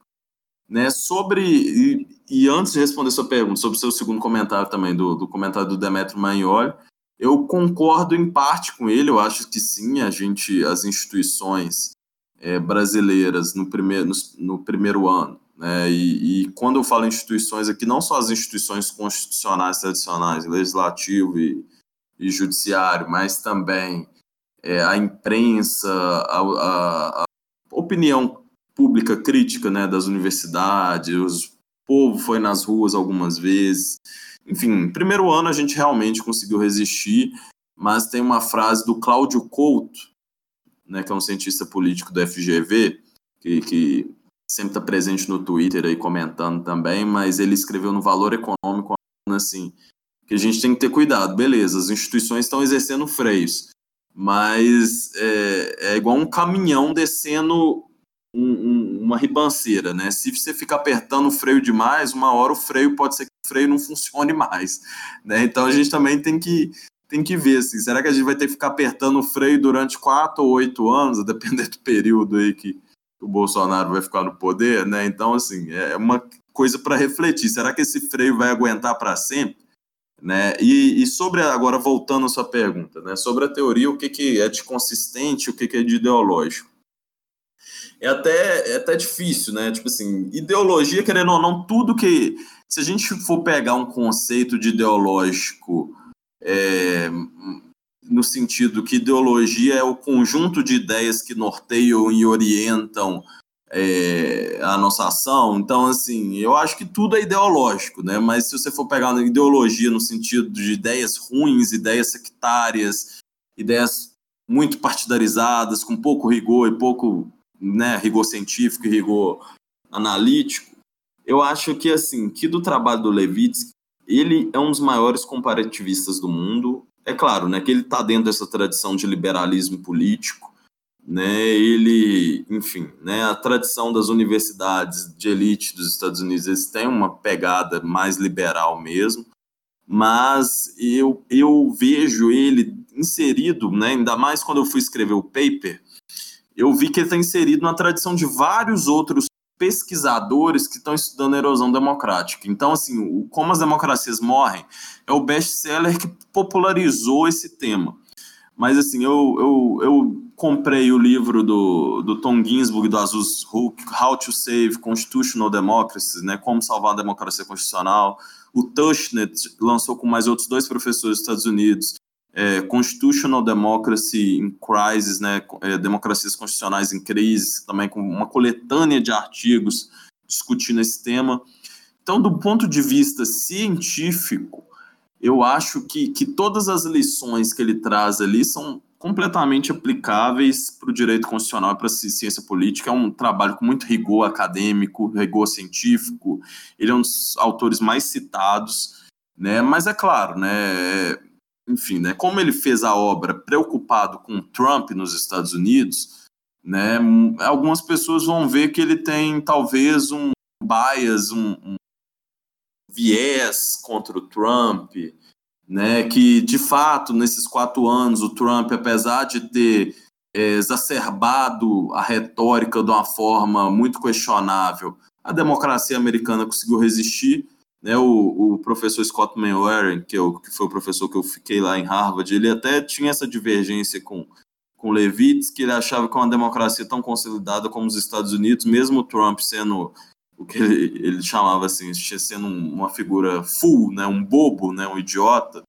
Né, sobre, e, e antes de responder sua pergunta, sobre o seu segundo comentário também, do, do comentário do Demetrio Magnoli, eu concordo em parte com ele, eu acho que sim, a gente, as instituições é, brasileiras no primeiro, no, no primeiro ano, né, e, e, quando eu falo instituições aqui, não só as instituições constitucionais tradicionais, legislativo e, e judiciário, mas também é, a imprensa, a, a, a, opinião pública crítica né, das universidades, o povo foi nas ruas algumas vezes, enfim, primeiro ano a gente realmente conseguiu resistir, mas tem uma frase do Cláudio Couto, né, que é um cientista político do FGV, que, que sempre está presente no Twitter aí comentando também, mas ele escreveu no Valor Econômico assim, que a gente tem que ter cuidado, beleza, as instituições estão exercendo freios, mas é, é igual um caminhão descendo um, um, uma ribanceira, né? Se você ficar apertando o freio demais, uma hora o freio pode ser que o freio não funcione mais, né? Então a gente também tem que tem que ver assim, será que a gente vai ter que ficar apertando o freio durante quatro ou oito anos, a depender do período aí que o Bolsonaro vai ficar no poder, né? Então assim é uma coisa para refletir. Será que esse freio vai aguentar para sempre? Né? E, e, sobre agora voltando à sua pergunta, né? Sobre a teoria, o que, que é de consistente, o que, que é de ideológico? É até, é até difícil, né? Tipo assim, ideologia, querendo ou não, tudo que. Se a gente for pegar um conceito de ideológico é, no sentido que ideologia é o conjunto de ideias que norteiam e orientam é, a nossa ação. Então, assim, eu acho que tudo é ideológico, né? Mas se você for pegar ideologia no sentido de ideias ruins, ideias sectárias, ideias muito partidarizadas, com pouco rigor e pouco né, rigor científico e rigor analítico, eu acho que assim, que do trabalho do Levitsky, ele é um dos maiores comparativistas do mundo. É claro, né, que ele está dentro dessa tradição de liberalismo político, né, ele, enfim, né, a tradição das universidades de elite dos Estados Unidos, eles têm uma pegada mais liberal mesmo, mas eu, eu vejo ele inserido, né, ainda mais quando eu fui escrever o paper, eu vi que ele está inserido na tradição de vários outros pesquisadores que estão estudando a erosão democrática. Então, assim, o Como as Democracias Morrem é o best-seller que popularizou esse tema. Mas, assim, eu, eu, eu comprei o livro do, do Tom Ginsburg, do Azus Hulk, How to Save Constitutional Democracy, né, Como Salvar a Democracia Constitucional. O Tushnet lançou com mais outros dois professores dos Estados Unidos é, Constitutional Democracy in Crisis, né, é, Democracias Constitucionais em Crise, também com uma coletânea de artigos discutindo esse tema. Então, do ponto de vista científico, eu acho que, que todas as lições que ele traz ali são completamente aplicáveis para o direito constitucional e para a ciência política. É um trabalho com muito rigor acadêmico, rigor científico. Ele é um dos autores mais citados, né? Mas é claro, né? Enfim, né, como ele fez a obra preocupado com Trump nos Estados Unidos, né, algumas pessoas vão ver que ele tem talvez um bias, um, um viés contra o Trump, né, que de fato nesses quatro anos o Trump, apesar de ter é, exacerbado a retórica de uma forma muito questionável, a democracia americana conseguiu resistir né, o, o professor Scott Manwaring, que, eu, que foi o professor que eu fiquei lá em Harvard, ele até tinha essa divergência com, com Levitz, que ele achava que uma democracia tão consolidada como os Estados Unidos, mesmo Trump sendo o que ele, ele chamava assim, sendo uma figura full, né, um bobo, né, um idiota,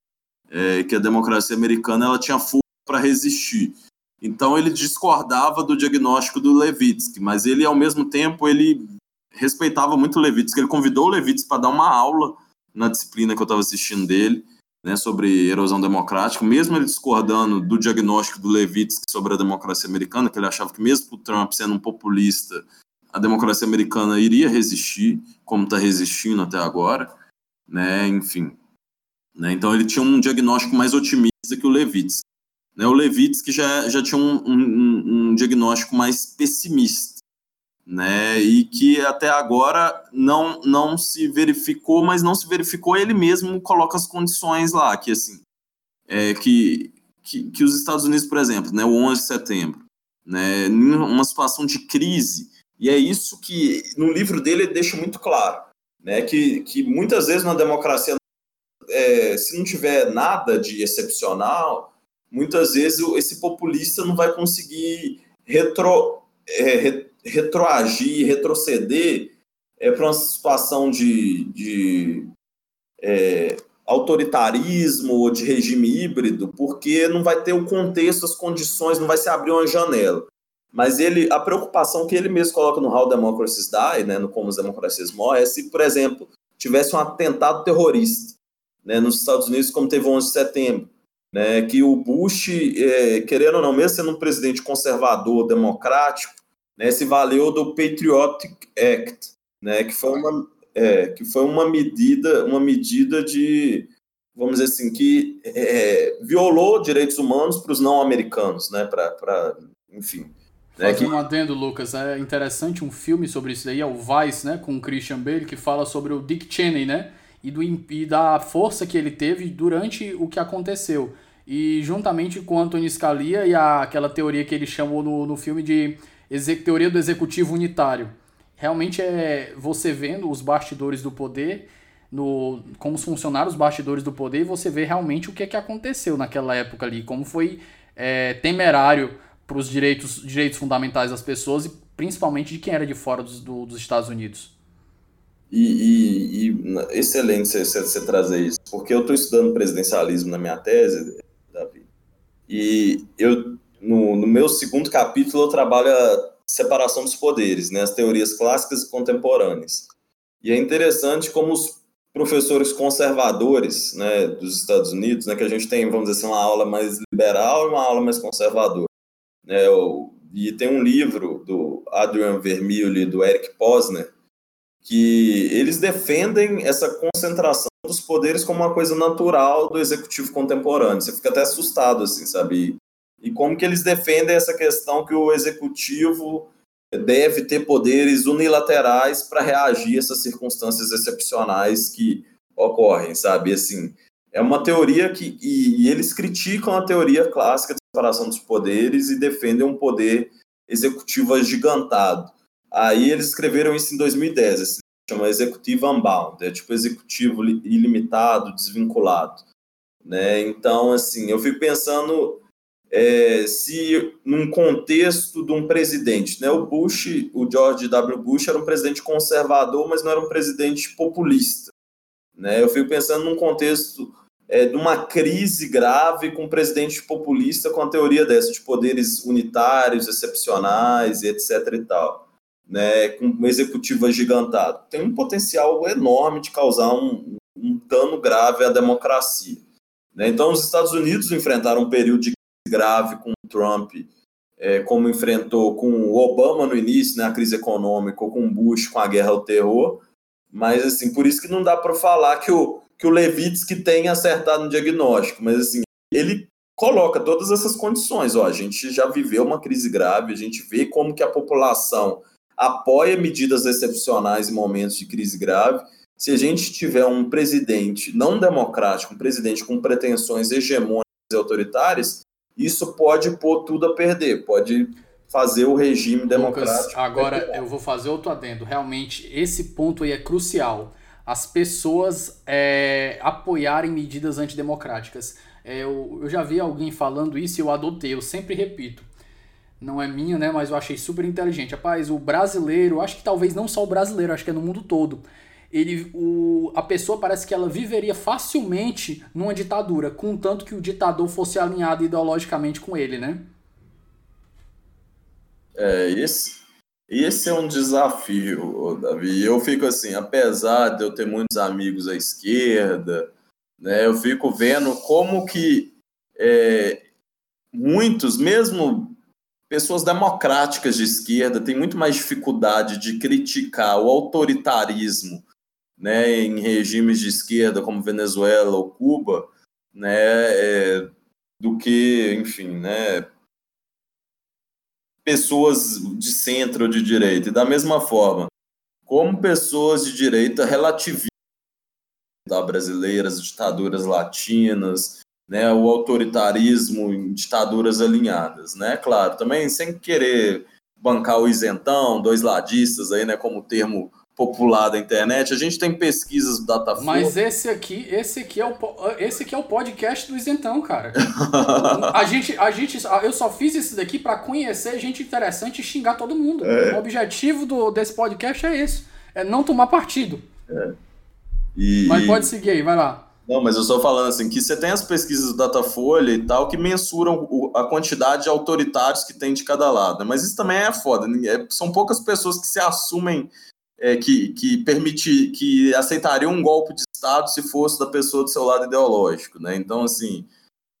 é, que a democracia americana ela tinha força para resistir. Então ele discordava do diagnóstico do Levitsky, mas ele ao mesmo tempo ele respeitava muito o Levitsky. Ele convidou o Levitsky para dar uma aula na disciplina que eu estava assistindo dele, né, sobre erosão democrática, mesmo ele discordando do diagnóstico do Levitsky sobre a democracia americana, que ele achava que mesmo o Trump sendo um populista, a democracia americana iria resistir, como está resistindo até agora, né, enfim. Né, então ele tinha um diagnóstico mais otimista que o Levitsky. Né, o Levitsky já, já tinha um, um, um diagnóstico mais pessimista, né, e que até agora não, não se verificou, mas não se verificou, ele mesmo coloca as condições lá, que assim, é, que, que, que os Estados Unidos, por exemplo, né, o 11 de setembro, né, uma situação de crise, e é isso que no livro dele ele deixa muito claro, né, que, que muitas vezes na democracia, é, se não tiver nada de excepcional, muitas vezes esse populista não vai conseguir retro, é, retroagir, retroceder é, para uma situação de, de é, autoritarismo ou de regime híbrido, porque não vai ter o contexto, as condições, não vai se abrir uma janela. Mas ele, a preocupação que ele mesmo coloca no How Democracies Die, né, no Como as Democracias Morrem, é se, por exemplo, tivesse um atentado terrorista né, nos Estados Unidos, como teve o 11 de setembro, né, que o Bush, é, querendo ou não, mesmo sendo um presidente conservador, democrático, né, se valeu do Patriotic Act, né, que foi uma é, que foi uma medida uma medida de vamos dizer assim que é, violou direitos humanos para os não americanos, né, para enfim. Né, Fazendo que... um adendo, Lucas, é interessante um filme sobre isso aí, é o Vice, né, com o Christian Bale, que fala sobre o Dick Cheney, né, e, do, e da força que ele teve durante o que aconteceu. E juntamente com o Anthony Scalia e a, aquela teoria que ele chamou no, no filme de teoria do executivo unitário. Realmente é você vendo os bastidores do poder, no, como funcionaram os bastidores do poder, e você vê realmente o que, é que aconteceu naquela época ali, como foi é, temerário para os direitos, direitos fundamentais das pessoas e principalmente de quem era de fora dos, do, dos Estados Unidos. E, e, e excelente você, você, trazer isso, porque eu estou estudando presidencialismo na minha tese, Davi, e eu no, no meu segundo capítulo, eu trabalho a separação dos poderes, né, as teorias clássicas e contemporâneas. E é interessante como os professores conservadores né, dos Estados Unidos, né, que a gente tem, vamos dizer assim, uma aula mais liberal e uma aula mais conservadora. Né, e tem um livro do Adrian Vermeulen e do Eric Posner, que eles defendem essa concentração dos poderes como uma coisa natural do executivo contemporâneo. Você fica até assustado, assim, sabe? E como que eles defendem essa questão que o executivo deve ter poderes unilaterais para reagir a essas circunstâncias excepcionais que ocorrem, sabe? Assim, é uma teoria que e, e eles criticam a teoria clássica de separação dos poderes e defendem um poder executivo agigantado. Aí eles escreveram isso em 2010, esse chama executivo unbound, é tipo executivo ilimitado, desvinculado, né? Então, assim, eu fico pensando é, se num contexto de um presidente, né? O Bush, o George W. Bush era um presidente conservador, mas não era um presidente populista, né? Eu fico pensando num contexto é, de uma crise grave com um presidente populista com a teoria dessa de poderes unitários, excepcionais etc e tal, né? Com um executivo agigantado, tem um potencial enorme de causar um, um dano grave à democracia. Né? Então, os Estados Unidos enfrentaram um período de grave com o Trump, é, como enfrentou com o Obama no início, né, a crise econômica, ou com o Bush com a guerra ao terror. Mas, assim, por isso que não dá para falar que o, que o Levitsky tenha acertado no diagnóstico, mas, assim, ele coloca todas essas condições. Ó, a gente já viveu uma crise grave, a gente vê como que a população apoia medidas excepcionais em momentos de crise grave. Se a gente tiver um presidente não democrático, um presidente com pretensões hegemônicas e autoritárias, isso pode pôr tudo a perder, pode fazer o regime democrático. Lucas, agora eu vou fazer outro adendo. Realmente, esse ponto aí é crucial. As pessoas é, apoiarem medidas antidemocráticas. É, eu, eu já vi alguém falando isso e eu adotei, eu sempre repito. Não é minha, né? Mas eu achei super inteligente. Rapaz, o brasileiro, acho que talvez não só o brasileiro, acho que é no mundo todo ele, o, a pessoa parece que ela viveria facilmente numa ditadura, contanto que o ditador fosse alinhado ideologicamente com ele, né? É, esse, esse é um desafio, Davi. Eu fico assim, apesar de eu ter muitos amigos à esquerda, né, eu fico vendo como que é, muitos, mesmo pessoas democráticas de esquerda, têm muito mais dificuldade de criticar o autoritarismo né, em regimes de esquerda como Venezuela ou Cuba, né, é, do que, enfim, né, pessoas de centro ou de direita. E da mesma forma, como pessoas de direita relativizam brasileiras, ditaduras latinas, né, o autoritarismo em ditaduras alinhadas, né? Claro, também sem querer bancar o isentão, dois ladistas aí, né, como termo popular da internet. A gente tem pesquisas do Datafolha. Mas esse aqui, esse aqui é o esse aqui é o podcast do Isentão, cara. a gente, a gente, eu só fiz isso daqui para conhecer gente interessante e xingar todo mundo. É. O objetivo do, desse podcast é esse, é não tomar partido. É. E, mas pode seguir aí, vai lá. Não, mas eu estou falando assim, que você tem as pesquisas do Datafolha e tal, que mensuram a quantidade de autoritários que tem de cada lado. Mas isso também é foda. É, são poucas pessoas que se assumem é, que, que permite, que aceitariam um golpe de Estado se fosse da pessoa do seu lado ideológico, né? Então, assim,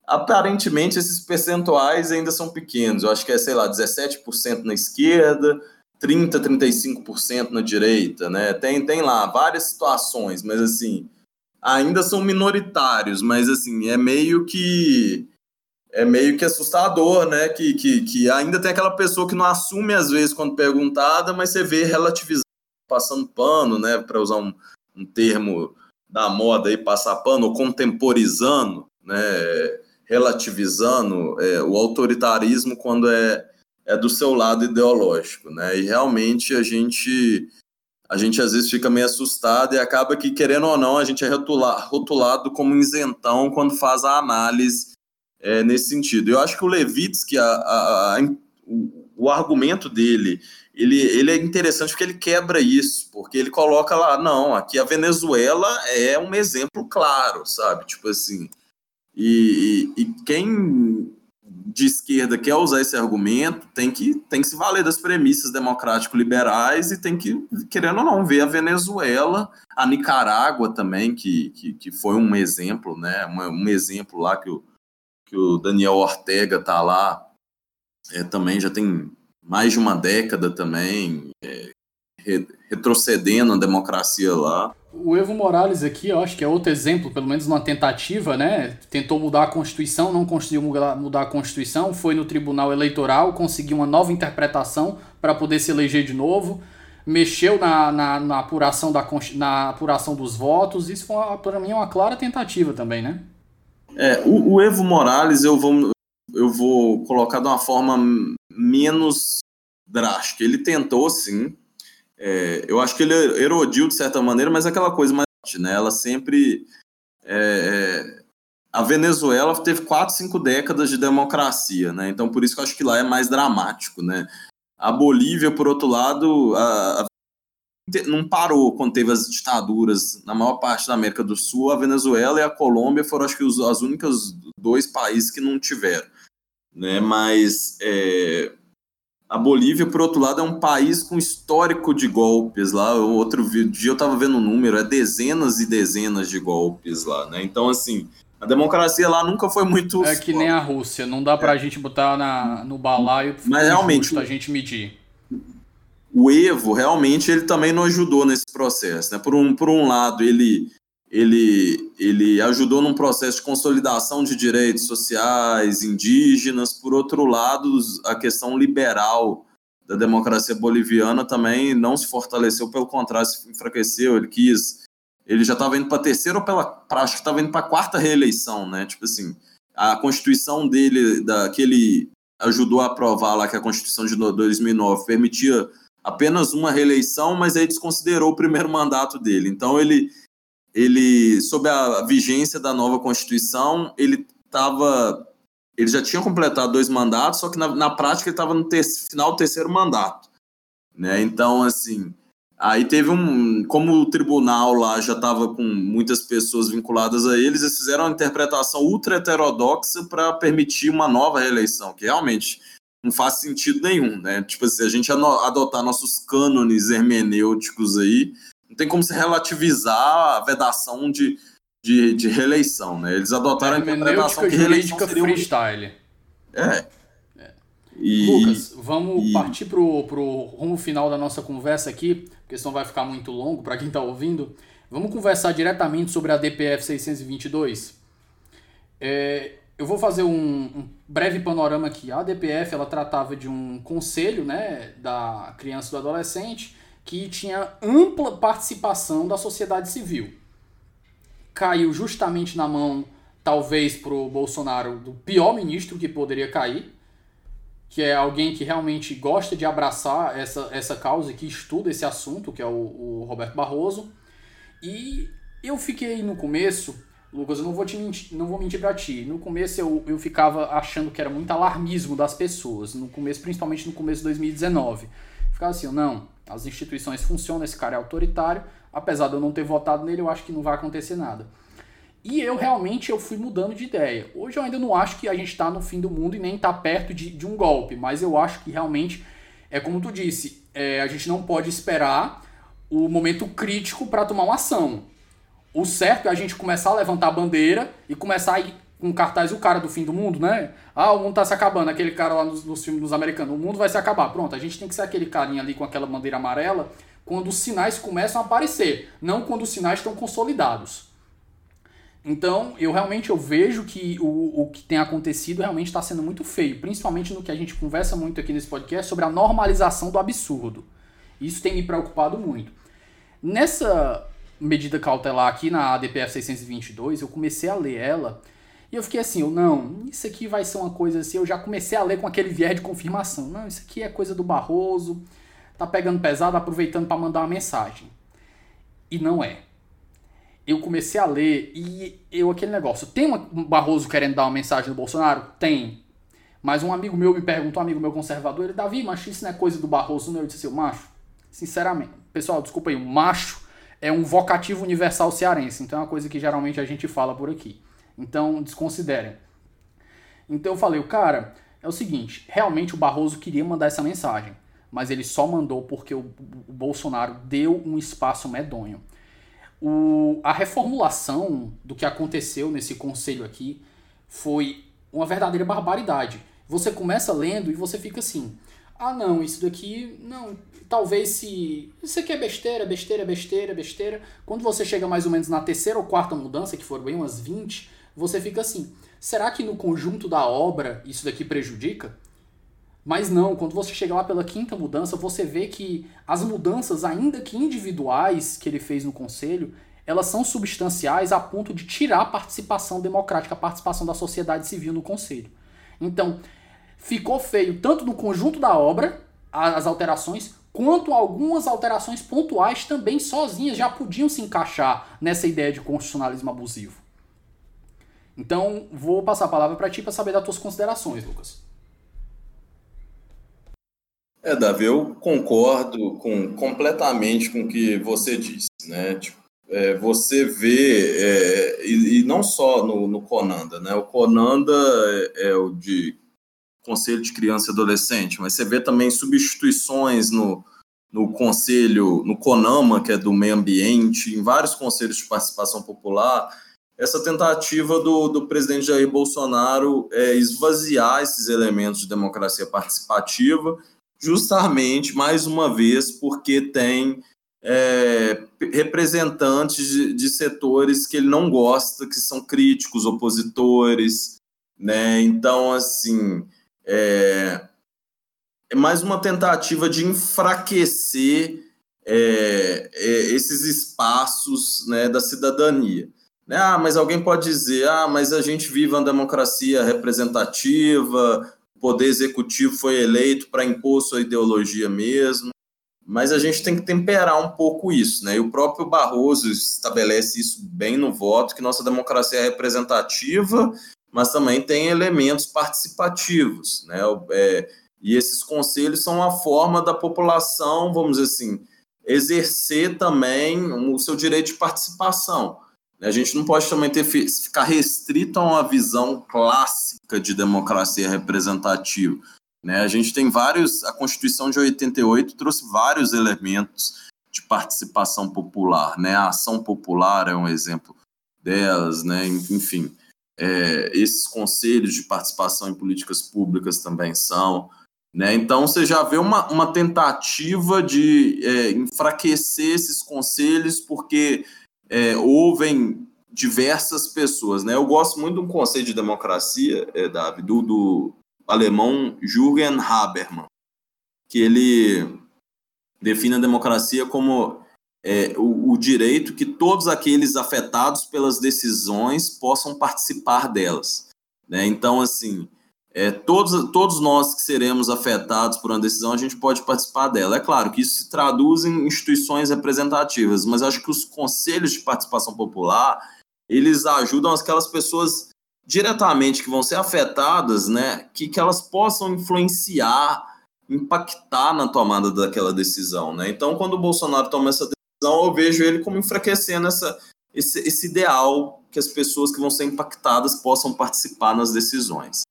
aparentemente esses percentuais ainda são pequenos. Eu acho que é, sei lá, 17% na esquerda, 30, 35% na direita, né? Tem, tem lá várias situações, mas assim, ainda são minoritários, mas assim, é meio que é meio que assustador, né? Que, que, que ainda tem aquela pessoa que não assume às vezes quando perguntada, mas você vê relativizando passando pano, né, para usar um, um, termo da moda aí, passar pano, contemporizando, né, relativizando é, o autoritarismo quando é, é do seu lado ideológico, né, e realmente a gente a gente às vezes fica meio assustado e acaba que, querendo ou não, a gente é rotulado como isentão quando faz a análise é, nesse sentido. Eu acho que o Levitsky, a, a, a, o, o argumento dele ele, ele é interessante porque ele quebra isso, porque ele coloca lá, não, aqui a Venezuela é um exemplo claro, sabe? Tipo assim. E, e, quem de esquerda quer usar esse argumento tem que, tem que se valer das premissas democrático-liberais e tem que, querendo ou não, ver a Venezuela, a Nicarágua também, que, que, que foi um exemplo, né? Um, um exemplo lá que o, que o Daniel Ortega tá lá, é, também já tem mais de uma década também, é, re, retrocedendo a democracia lá. O Evo Morales aqui, eu acho que é outro exemplo, pelo menos uma tentativa, né? Tentou mudar a Constituição, não conseguiu mudar a Constituição, foi no Tribunal Eleitoral, conseguiu uma nova interpretação para poder se eleger de novo, mexeu na, na, na, apuração, da, na apuração dos votos, isso para mim é uma clara tentativa também, né? É, o, o Evo Morales eu vou, eu vou colocar de uma forma menos drástica. Ele tentou, sim. É, eu acho que ele erodiu de certa maneira, mas é aquela coisa mais. Né? Ela sempre. É, é, a Venezuela teve quatro, cinco décadas de democracia, né? Então por isso que eu acho que lá é mais dramático, né? A Bolívia, por outro lado, a, a não parou quando teve as ditaduras na maior parte da América do Sul. A Venezuela e a Colômbia foram, acho que, os, as únicas dois países que não tiveram né? Mas é, a Bolívia, por outro lado, é um país com histórico de golpes lá. O outro dia eu estava vendo um número, é dezenas e dezenas de golpes lá, né? Então, assim, a democracia lá nunca foi muito. É que nem a Rússia, não dá para a é. gente botar na, no balaio Mas realmente a gente medir. O Evo realmente ele também não ajudou nesse processo, né? Por um, por um lado, ele ele, ele ajudou num processo de consolidação de direitos sociais, indígenas. Por outro lado, a questão liberal da democracia boliviana também não se fortaleceu, pelo contrário, se enfraqueceu. Ele quis. Ele já estava indo para a terceira ou pela. Acho que estava indo para a quarta reeleição, né? Tipo assim, a constituição dele, da, que ele ajudou a aprovar lá, que é a Constituição de 2009 permitia apenas uma reeleição, mas aí desconsiderou o primeiro mandato dele. Então ele ele, sob a vigência da nova Constituição, ele estava. Ele já tinha completado dois mandatos, só que na, na prática ele estava no ter, final do terceiro mandato. Né? Então, assim, aí teve um. Como o tribunal lá já estava com muitas pessoas vinculadas a eles, eles fizeram uma interpretação ultra heterodoxa para permitir uma nova reeleição, que realmente não faz sentido nenhum, né? Tipo assim, a gente adotar nossos cânones hermenêuticos aí, tem como se relativizar a vedação de, de, de reeleição, né? Eles adotaram a interpretação que reeleição seria freestyle. É. é. E, Lucas, vamos e... partir pro, pro rumo final da nossa conversa aqui, porque senão vai ficar muito longo para quem está ouvindo. Vamos conversar diretamente sobre a DPF 622? É, eu vou fazer um, um, breve panorama aqui. A DPF ela tratava de um conselho né, da criança e do adolescente que tinha ampla participação da sociedade civil. Caiu justamente na mão, talvez, para o Bolsonaro, do pior ministro que poderia cair, que é alguém que realmente gosta de abraçar essa, essa causa, que estuda esse assunto, que é o, o Roberto Barroso. E eu fiquei no começo Lucas, eu não vou, te mentir, não vou mentir pra ti. No começo eu, eu ficava achando que era muito alarmismo das pessoas. No começo, principalmente no começo de 2019. Ficava assim, não, as instituições funcionam, esse cara é autoritário. Apesar de eu não ter votado nele, eu acho que não vai acontecer nada. E eu realmente eu fui mudando de ideia. Hoje eu ainda não acho que a gente está no fim do mundo e nem está perto de, de um golpe. Mas eu acho que realmente, é como tu disse, é, a gente não pode esperar o momento crítico para tomar uma ação. O certo é a gente começar a levantar a bandeira e começar a com cartaz o cara do fim do mundo, né? Ah, o mundo tá se acabando, aquele cara lá nos, nos filmes dos americanos, o mundo vai se acabar. Pronto, a gente tem que ser aquele carinha ali com aquela bandeira amarela quando os sinais começam a aparecer, não quando os sinais estão consolidados. Então, eu realmente eu vejo que o, o que tem acontecido realmente está sendo muito feio, principalmente no que a gente conversa muito aqui nesse podcast sobre a normalização do absurdo. Isso tem me preocupado muito. Nessa medida cautelar aqui na ADPF 622, eu comecei a ler ela e eu fiquei assim, eu não, isso aqui vai ser uma coisa assim, eu já comecei a ler com aquele viés de confirmação. Não, isso aqui é coisa do Barroso, tá pegando pesado, aproveitando para mandar uma mensagem. E não é. Eu comecei a ler e eu aquele negócio, tem um Barroso querendo dar uma mensagem do Bolsonaro? Tem. Mas um amigo meu me perguntou, um amigo meu conservador, ele, Davi, mas isso não é coisa do Barroso, não? Eu disse assim, macho, sinceramente, pessoal, desculpa aí, macho é um vocativo universal cearense, então é uma coisa que geralmente a gente fala por aqui. Então, desconsiderem. Então eu falei, o cara, é o seguinte, realmente o Barroso queria mandar essa mensagem, mas ele só mandou porque o, o Bolsonaro deu um espaço medonho. O, a reformulação do que aconteceu nesse conselho aqui foi uma verdadeira barbaridade. Você começa lendo e você fica assim: ah, não, isso daqui, não, talvez se. Isso aqui é besteira, besteira, besteira, besteira. Quando você chega mais ou menos na terceira ou quarta mudança, que foram bem umas 20, você fica assim: será que no conjunto da obra isso daqui prejudica? Mas não, quando você chega lá pela quinta mudança, você vê que as mudanças, ainda que individuais, que ele fez no conselho, elas são substanciais a ponto de tirar a participação democrática, a participação da sociedade civil no conselho. Então, ficou feio tanto no conjunto da obra, as alterações, quanto algumas alterações pontuais também sozinhas já podiam se encaixar nessa ideia de constitucionalismo abusivo. Então, vou passar a palavra para ti para saber das tuas considerações, Lucas. É, Davi, eu concordo com, completamente com o que você disse, né? Tipo, é, você vê, é, e, e, não só no, no Conanda, né? O Conanda é, é o de Conselho de Criança e Adolescente, mas você vê também substituições no, no Conselho, no CONAMA, que é do meio ambiente, em vários conselhos de participação popular, essa tentativa do, do presidente Jair Bolsonaro é esvaziar esses elementos de democracia participativa, justamente, mais uma vez, porque tem é, representantes de, de setores que ele não gosta, que são críticos, opositores, né? Então, assim, é, é mais uma tentativa de enfraquecer é, é, esses espaços né, da cidadania. Ah, mas alguém pode dizer, ah, mas a gente vive uma democracia representativa, o poder executivo foi eleito para impor sua ideologia mesmo, mas a gente tem que temperar um pouco isso, né? E o próprio Barroso estabelece isso bem no voto, que nossa democracia é representativa mas também tem elementos participativos, né? É, e esses conselhos são uma forma da população, vamos dizer assim, exercer também o seu direito de participação. A gente não pode também ter, ficar restrito a uma visão clássica de democracia representativa. Né? A gente tem vários, a Constituição de 88 trouxe vários elementos de participação popular, né? A ação popular é um exemplo delas, né? Enfim, é, esses conselhos de participação em políticas públicas também são. Né? Então você já vê uma, uma tentativa de é, enfraquecer esses conselhos, porque é, ouvem diversas pessoas. Né? Eu gosto muito de um conceito de democracia, é, Davi, do, do alemão Jürgen Habermas, que ele define a democracia como é, o, o, direito que todos aqueles afetados pelas decisões possam participar delas. Né? Então, assim, é, todos, todos nós que seremos afetados por uma decisão, a gente pode participar dela. É claro que isso se traduz em instituições representativas, mas acho que os conselhos de participação popular, eles ajudam aquelas pessoas diretamente que vão ser afetadas, né, que, que elas possam influenciar, impactar na tomada daquela decisão, né? Então, quando o Bolsonaro toma essa decisão, eu vejo ele como enfraquecendo essa, esse, esse ideal que as pessoas que vão ser impactadas possam participar nas decisões.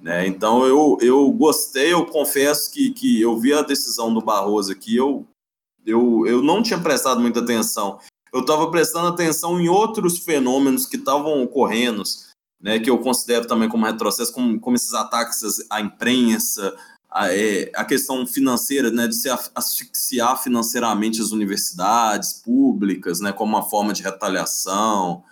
Né? Então eu, eu gostei, eu confesso que, que eu vi a decisão do Barroso aqui, eu, eu, eu não tinha prestado muita atenção. Eu estava prestando atenção em outros fenômenos que estavam ocorrendo, né, que eu considero também como retrocesso, como, como esses ataques à imprensa, a, é, a questão financeira, né, de se asfixiar financeiramente as universidades públicas, né, como uma forma de retaliação,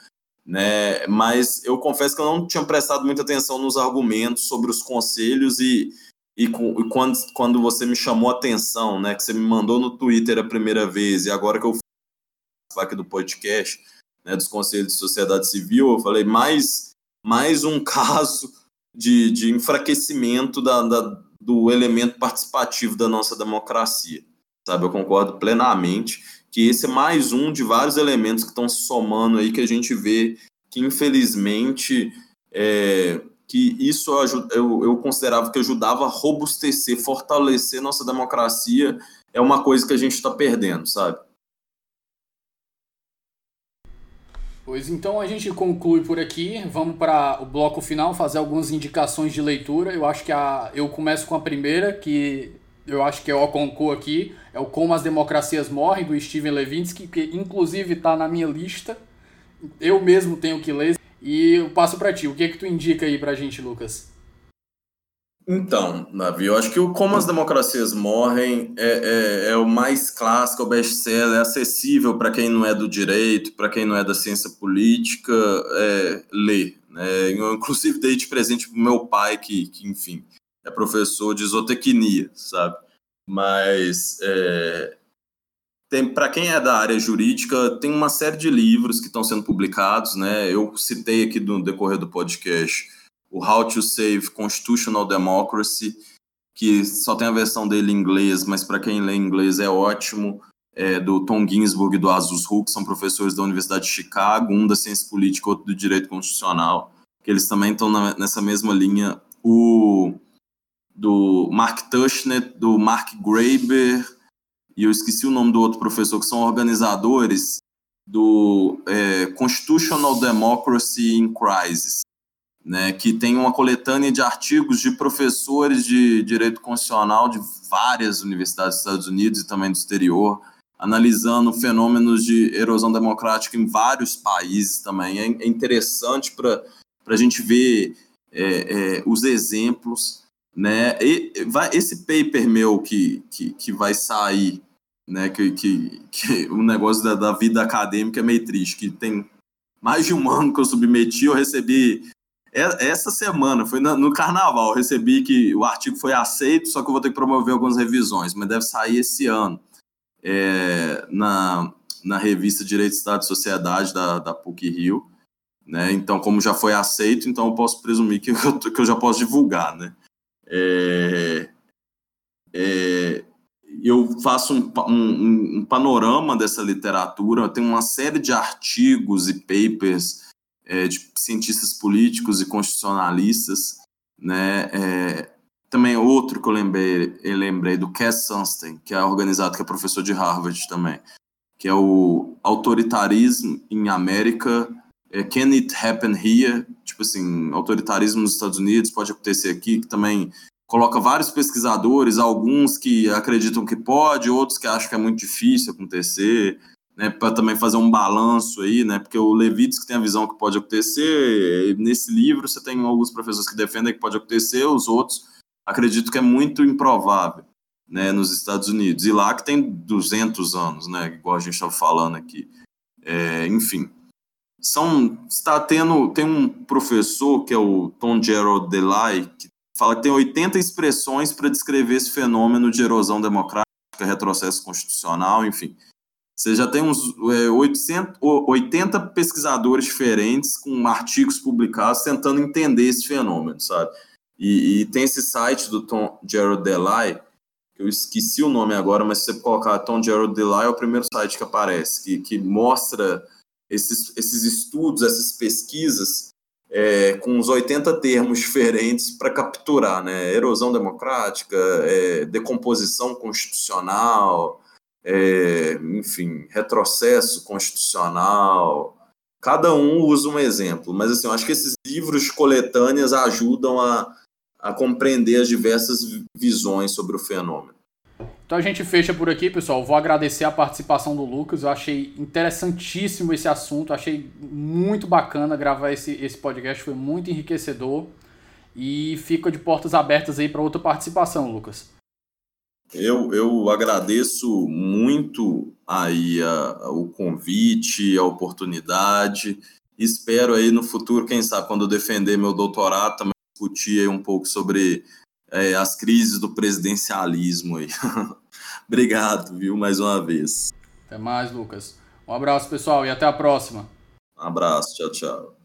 né? Mas eu confesso que eu não tinha prestado muita atenção nos argumentos sobre os conselhos e, e, e quando, quando você me chamou a atenção, né? Que você me mandou no Twitter a primeira vez e agora que eu aqui do podcast, né, dos conselhos de sociedade civil, eu falei mais mais um caso de, de enfraquecimento da, da, do elemento participativo da nossa democracia, sabe? Eu concordo plenamente que esse é mais um de vários elementos que estão se somando aí que a gente vê que infelizmente é, que isso eu, eu considerava que ajudava a robustecer, fortalecer nossa democracia é uma coisa que a gente está perdendo, sabe? Pois então a gente conclui por aqui. Vamos para o bloco final, fazer algumas indicações de leitura. Eu acho que a, eu começo com a primeira, que eu acho que é o concurso aqui, é o Como as Democracias Morrem, do Steven Levinsky, que inclusive está na minha lista. Eu mesmo tenho que ler. E eu passo para ti. O que é que tu indica aí para a gente, Lucas? Então, Davi, eu acho que o Como as Democracias Morrem é, é, é o mais clássico, é o best-seller, é acessível para quem não é do direito, para quem não é da ciência política, é, ler. Né? Eu, inclusive, dei de presente para meu pai, que, que enfim, é professor de zootecnia, sabe? Mas é, tem para quem é da área jurídica tem uma série de livros que estão sendo publicados, né? Eu citei aqui no decorrer do podcast o How to Save Constitutional Democracy, que só tem a versão dele em inglês, mas para quem lê inglês é ótimo. É, do Tom Ginsburg e do Azus Hu, são professores da Universidade de Chicago, um da ciência política, outro do direito constitucional, que eles também estão nessa mesma linha. O do Mark Tushnet, do Mark Graeber, e eu esqueci o nome do outro professor, que são organizadores do é, Constitutional Democracy in Crisis, né, que tem uma coletânea de artigos de professores de direito constitucional de várias universidades dos Estados Unidos e também do exterior, analisando fenômenos de erosão democrática em vários países também. É, é interessante para a gente ver é, é, os exemplos né? E vai, esse paper meu que, que, que vai sair, né? Que, que, que o negócio da, da vida acadêmica é meio triste, que tem mais de um ano que eu submeti, eu recebi essa semana, foi no carnaval, recebi que o artigo foi aceito, só que eu vou ter que promover algumas revisões, mas deve sair esse ano é, na, na revista Direito, Estado e Sociedade da, da PUC Rio. Né? Então, como já foi aceito, então eu posso presumir que eu, que eu já posso divulgar, né? É, é, eu faço um, um, um, panorama dessa literatura, tem uma série de artigos e papers é, de cientistas políticos e constitucionalistas, né? É, também outro que eu lembrei, eu lembrei do Cass Sunstein, que é organizado, que é professor de Harvard também, que é o Autoritarismo em América, é, Can It Happen Here? Tipo assim, autoritarismo nos Estados Unidos pode acontecer aqui, que também coloca vários pesquisadores, alguns que acreditam que pode, outros que acham que é muito difícil acontecer, né, para também fazer um balanço aí, né, porque o Levitsky tem a visão que pode acontecer, nesse livro você tem alguns professores que defendem que pode acontecer, os outros acreditam que é muito improvável, né, nos Estados Unidos, e lá que tem 200 anos, né, igual a gente estava falando aqui, é, enfim, são, está tendo, tem um professor que é o Tom Gerald Delay, que fala que tem 80 expressões para descrever esse fenômeno de erosão democrática, retrocesso constitucional, enfim. Você já tem uns é, 800, 80 pesquisadores diferentes com artigos publicados tentando entender esse fenômeno, sabe? E, e tem esse site do Tom Gerald Delay, eu esqueci o nome agora, mas se você colocar Tom Gerald Delay é o primeiro site que aparece, que, que mostra esses, esses estudos, essas pesquisas é, com uns 80 termos diferentes para capturar, né? Erosão democrática, é, decomposição constitucional, é, enfim, retrocesso constitucional. Cada um usa um exemplo, mas assim, eu acho que esses livros coletâneas ajudam a, a compreender as diversas visões sobre o fenômeno. Então a gente fecha por aqui, pessoal. Vou agradecer a participação do Lucas. Eu achei interessantíssimo esse assunto. Achei muito bacana gravar esse, esse podcast. Foi muito enriquecedor. E fica de portas abertas aí para outra participação, Lucas. Eu, eu agradeço muito aí a, o convite, a oportunidade. Espero aí no futuro, quem sabe, quando eu defender meu doutorado, também discutir aí um pouco sobre é, as crises do presidencialismo aí. Obrigado, viu, mais uma vez. Até mais, Lucas. Um abraço, pessoal, e até a próxima. Um abraço, tchau, tchau.